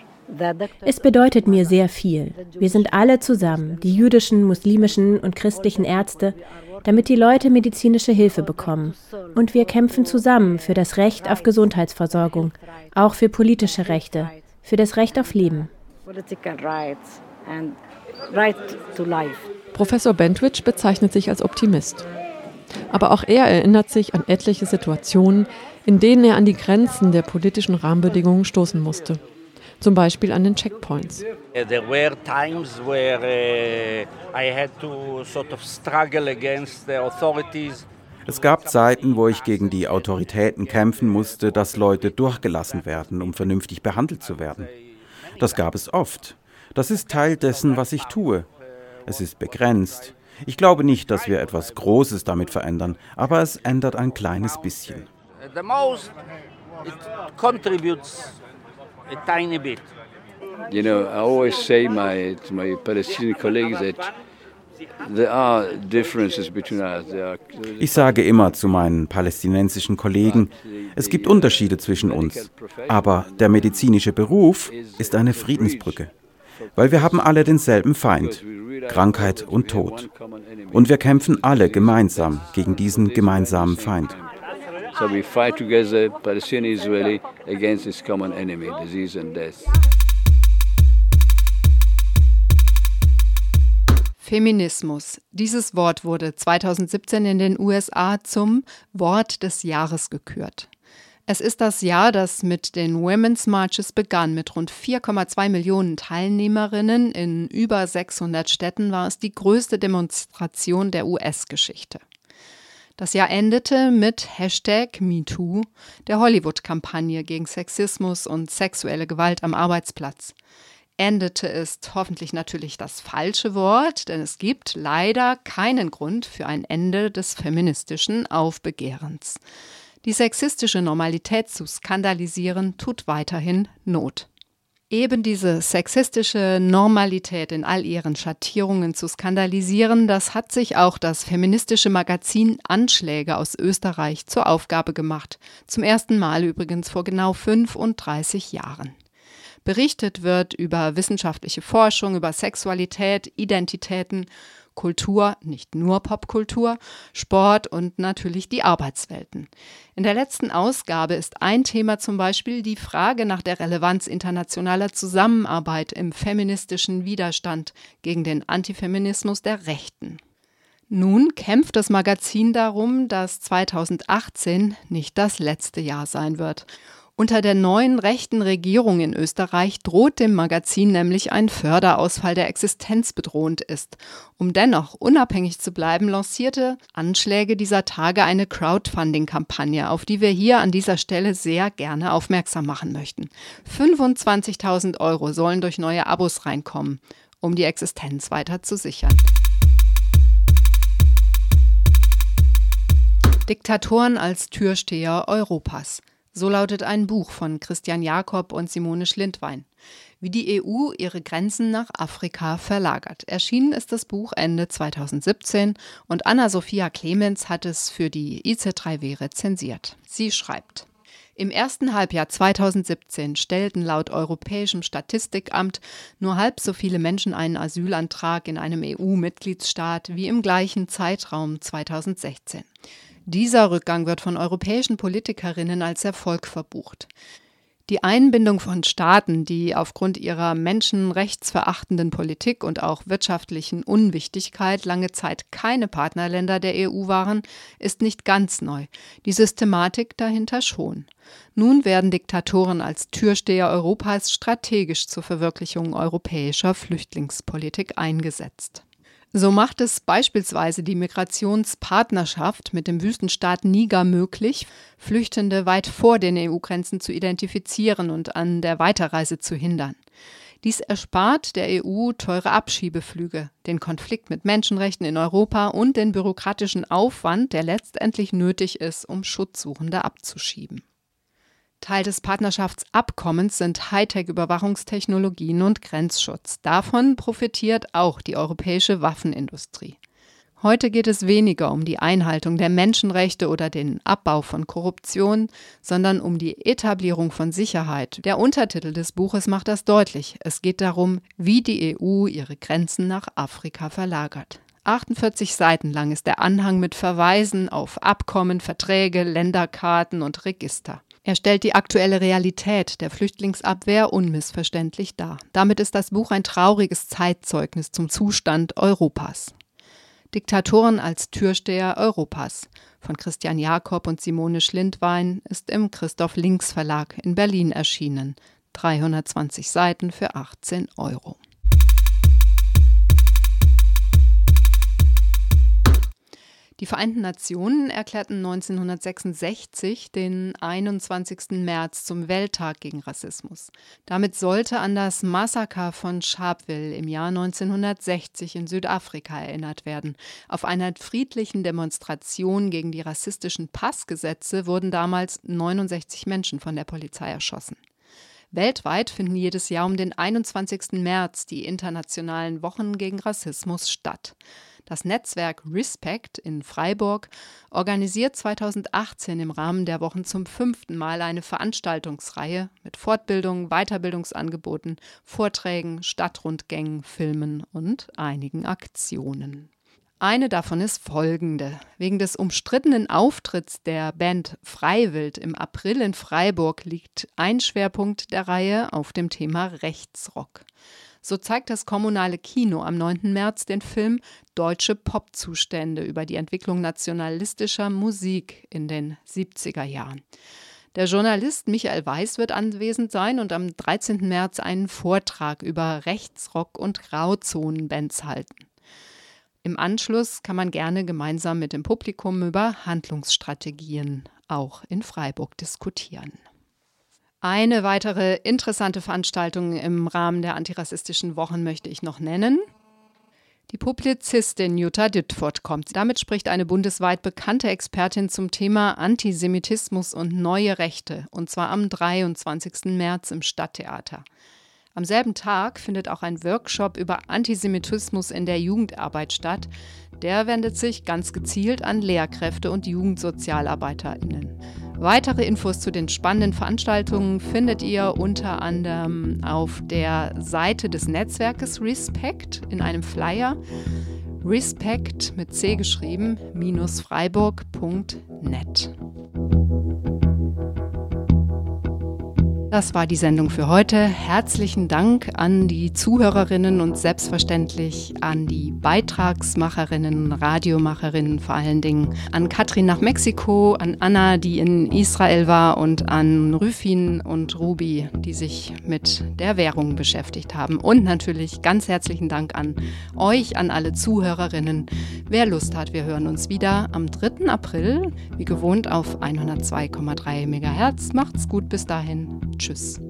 S13: Es bedeutet mir sehr viel. Wir sind alle zusammen, die jüdischen, muslimischen und christlichen Ärzte, damit die Leute medizinische Hilfe bekommen. Und wir kämpfen zusammen für das Recht auf Gesundheitsversorgung, auch für politische Rechte, für das Recht auf Leben.
S12: Professor Bentwich bezeichnet sich als Optimist. Aber auch er erinnert sich an etliche Situationen, in denen er an die Grenzen der politischen Rahmenbedingungen stoßen musste zum Beispiel an den Checkpoints. There were times where uh, I had to sort of struggle against the authorities.
S14: Es gab Zeiten, wo ich gegen die Autoritäten kämpfen musste, dass Leute durchgelassen werden, um vernünftig behandelt zu werden. Das gab es oft. Das ist Teil dessen, was ich tue. Es ist begrenzt. Ich glaube nicht, dass wir etwas Großes damit verändern, aber es ändert ein kleines bisschen. The most it
S18: contributes a tiny bit. You know, I always say my, to my Palestinian colleagues that
S14: ich sage immer zu meinen palästinensischen Kollegen, es gibt Unterschiede zwischen uns, aber der medizinische Beruf ist eine Friedensbrücke, weil wir haben alle denselben Feind, Krankheit und Tod. Und wir kämpfen alle gemeinsam gegen diesen gemeinsamen Feind. So we fight together, Palestinian Israeli, against this common enemy, disease and death.
S1: Feminismus. Dieses Wort wurde 2017 in den USA zum Wort des Jahres gekürt. Es ist das Jahr, das mit den Women's Marches begann. Mit rund 4,2 Millionen Teilnehmerinnen in über 600 Städten war es die größte Demonstration der US-Geschichte. Das Jahr endete mit Hashtag MeToo, der Hollywood-Kampagne gegen Sexismus und sexuelle Gewalt am Arbeitsplatz. Endete ist hoffentlich natürlich das falsche Wort, denn es gibt leider keinen Grund für ein Ende des feministischen Aufbegehrens. Die sexistische Normalität zu skandalisieren tut weiterhin Not. Eben diese sexistische Normalität in all ihren Schattierungen zu skandalisieren, das hat sich auch das feministische Magazin Anschläge aus Österreich zur Aufgabe gemacht. Zum ersten Mal übrigens vor genau 35 Jahren. Berichtet wird über wissenschaftliche Forschung, über Sexualität, Identitäten Kultur, nicht nur Popkultur, Sport und natürlich die Arbeitswelten. In der letzten Ausgabe ist ein Thema zum Beispiel die Frage nach der Relevanz internationaler Zusammenarbeit im feministischen Widerstand gegen den Antifeminismus der Rechten. Nun kämpft das Magazin darum, dass 2018 nicht das letzte Jahr sein wird. Unter der neuen rechten Regierung in Österreich droht dem Magazin nämlich ein Förderausfall, der existenzbedrohend ist. Um dennoch unabhängig zu bleiben, lancierte Anschläge dieser Tage eine Crowdfunding-Kampagne, auf die wir hier an dieser Stelle sehr gerne aufmerksam machen möchten. 25.000 Euro sollen durch neue Abos reinkommen, um die Existenz weiter zu sichern. Diktatoren als Türsteher Europas. So lautet ein Buch von Christian Jakob und Simone Schlindwein. Wie die EU ihre Grenzen nach Afrika verlagert. Erschienen ist das Buch Ende 2017 und Anna-Sophia Clemens hat es für die IC3W rezensiert. Sie schreibt. Im ersten Halbjahr 2017 stellten laut Europäischem Statistikamt nur halb so viele Menschen einen Asylantrag in einem EU-Mitgliedsstaat wie im gleichen Zeitraum 2016. Dieser Rückgang wird von europäischen Politikerinnen als Erfolg verbucht. Die Einbindung von Staaten, die aufgrund ihrer menschenrechtsverachtenden Politik und auch wirtschaftlichen Unwichtigkeit lange Zeit keine Partnerländer der EU waren, ist nicht ganz neu, die Systematik dahinter schon. Nun werden Diktatoren als Türsteher Europas strategisch zur Verwirklichung europäischer Flüchtlingspolitik eingesetzt. So macht es beispielsweise die Migrationspartnerschaft mit dem Wüstenstaat Niger möglich, Flüchtende weit vor den EU-Grenzen zu identifizieren und an der Weiterreise zu hindern. Dies erspart der EU teure Abschiebeflüge, den Konflikt mit Menschenrechten in Europa und den bürokratischen Aufwand, der letztendlich nötig ist, um Schutzsuchende abzuschieben. Teil des Partnerschaftsabkommens sind Hightech-Überwachungstechnologien und Grenzschutz. Davon profitiert auch die europäische Waffenindustrie. Heute geht es weniger um die Einhaltung der Menschenrechte oder den Abbau von Korruption, sondern um die Etablierung von Sicherheit. Der Untertitel des Buches macht das deutlich. Es geht darum, wie die EU ihre Grenzen nach Afrika verlagert. 48 Seiten lang ist der Anhang mit Verweisen auf Abkommen, Verträge, Länderkarten und Register. Er stellt die aktuelle Realität der Flüchtlingsabwehr unmissverständlich dar. Damit ist das Buch ein trauriges Zeitzeugnis zum Zustand Europas. Diktatoren als Türsteher Europas von Christian Jakob und Simone Schlindwein ist im Christoph Links Verlag in Berlin erschienen. 320 Seiten für 18 Euro. Die Vereinten Nationen erklärten 1966 den 21. März zum Welttag gegen Rassismus. Damit sollte an das Massaker von Sharpeville im Jahr 1960 in Südafrika erinnert werden. Auf einer friedlichen Demonstration gegen die rassistischen Passgesetze wurden damals 69 Menschen von der Polizei erschossen. Weltweit finden jedes Jahr um den 21. März die internationalen Wochen gegen Rassismus statt. Das Netzwerk Respect in Freiburg organisiert 2018 im Rahmen der Wochen zum fünften Mal eine Veranstaltungsreihe mit Fortbildungen, Weiterbildungsangeboten, Vorträgen, Stadtrundgängen, Filmen und einigen Aktionen. Eine davon ist folgende. Wegen des umstrittenen Auftritts der Band Freiwild im April in Freiburg liegt ein Schwerpunkt der Reihe auf dem Thema Rechtsrock. So zeigt das kommunale Kino am 9. März den Film Deutsche Popzustände über die Entwicklung nationalistischer Musik in den 70er Jahren. Der Journalist Michael Weiß wird anwesend sein und am 13. März einen Vortrag über Rechtsrock und Grauzonenbands halten. Im Anschluss kann man gerne gemeinsam mit dem Publikum über Handlungsstrategien auch in Freiburg diskutieren. Eine weitere interessante Veranstaltung im Rahmen der antirassistischen Wochen möchte ich noch nennen. Die Publizistin Jutta Dittfurt kommt. Damit spricht eine bundesweit bekannte Expertin zum Thema Antisemitismus und neue Rechte, und zwar am 23. März im Stadttheater. Am selben Tag findet auch ein Workshop über Antisemitismus in der Jugendarbeit statt. Der wendet sich ganz gezielt an Lehrkräfte und Jugendsozialarbeiterinnen. Weitere Infos zu den spannenden Veranstaltungen findet ihr unter anderem auf der Seite des Netzwerkes Respect in einem Flyer. Respect mit C geschrieben, minus freiburg.net. Das war die Sendung für heute. Herzlichen Dank an die Zuhörerinnen und selbstverständlich an die Beitragsmacherinnen, Radiomacherinnen vor allen Dingen, an Katrin nach Mexiko, an Anna, die in Israel war und an Rüfin und Ruby, die sich mit der Währung beschäftigt haben. Und natürlich ganz herzlichen Dank an euch, an alle Zuhörerinnen. Wer Lust hat, wir hören uns wieder am 3. April, wie gewohnt auf 102,3 MHz. Macht's gut bis dahin. Tschüss.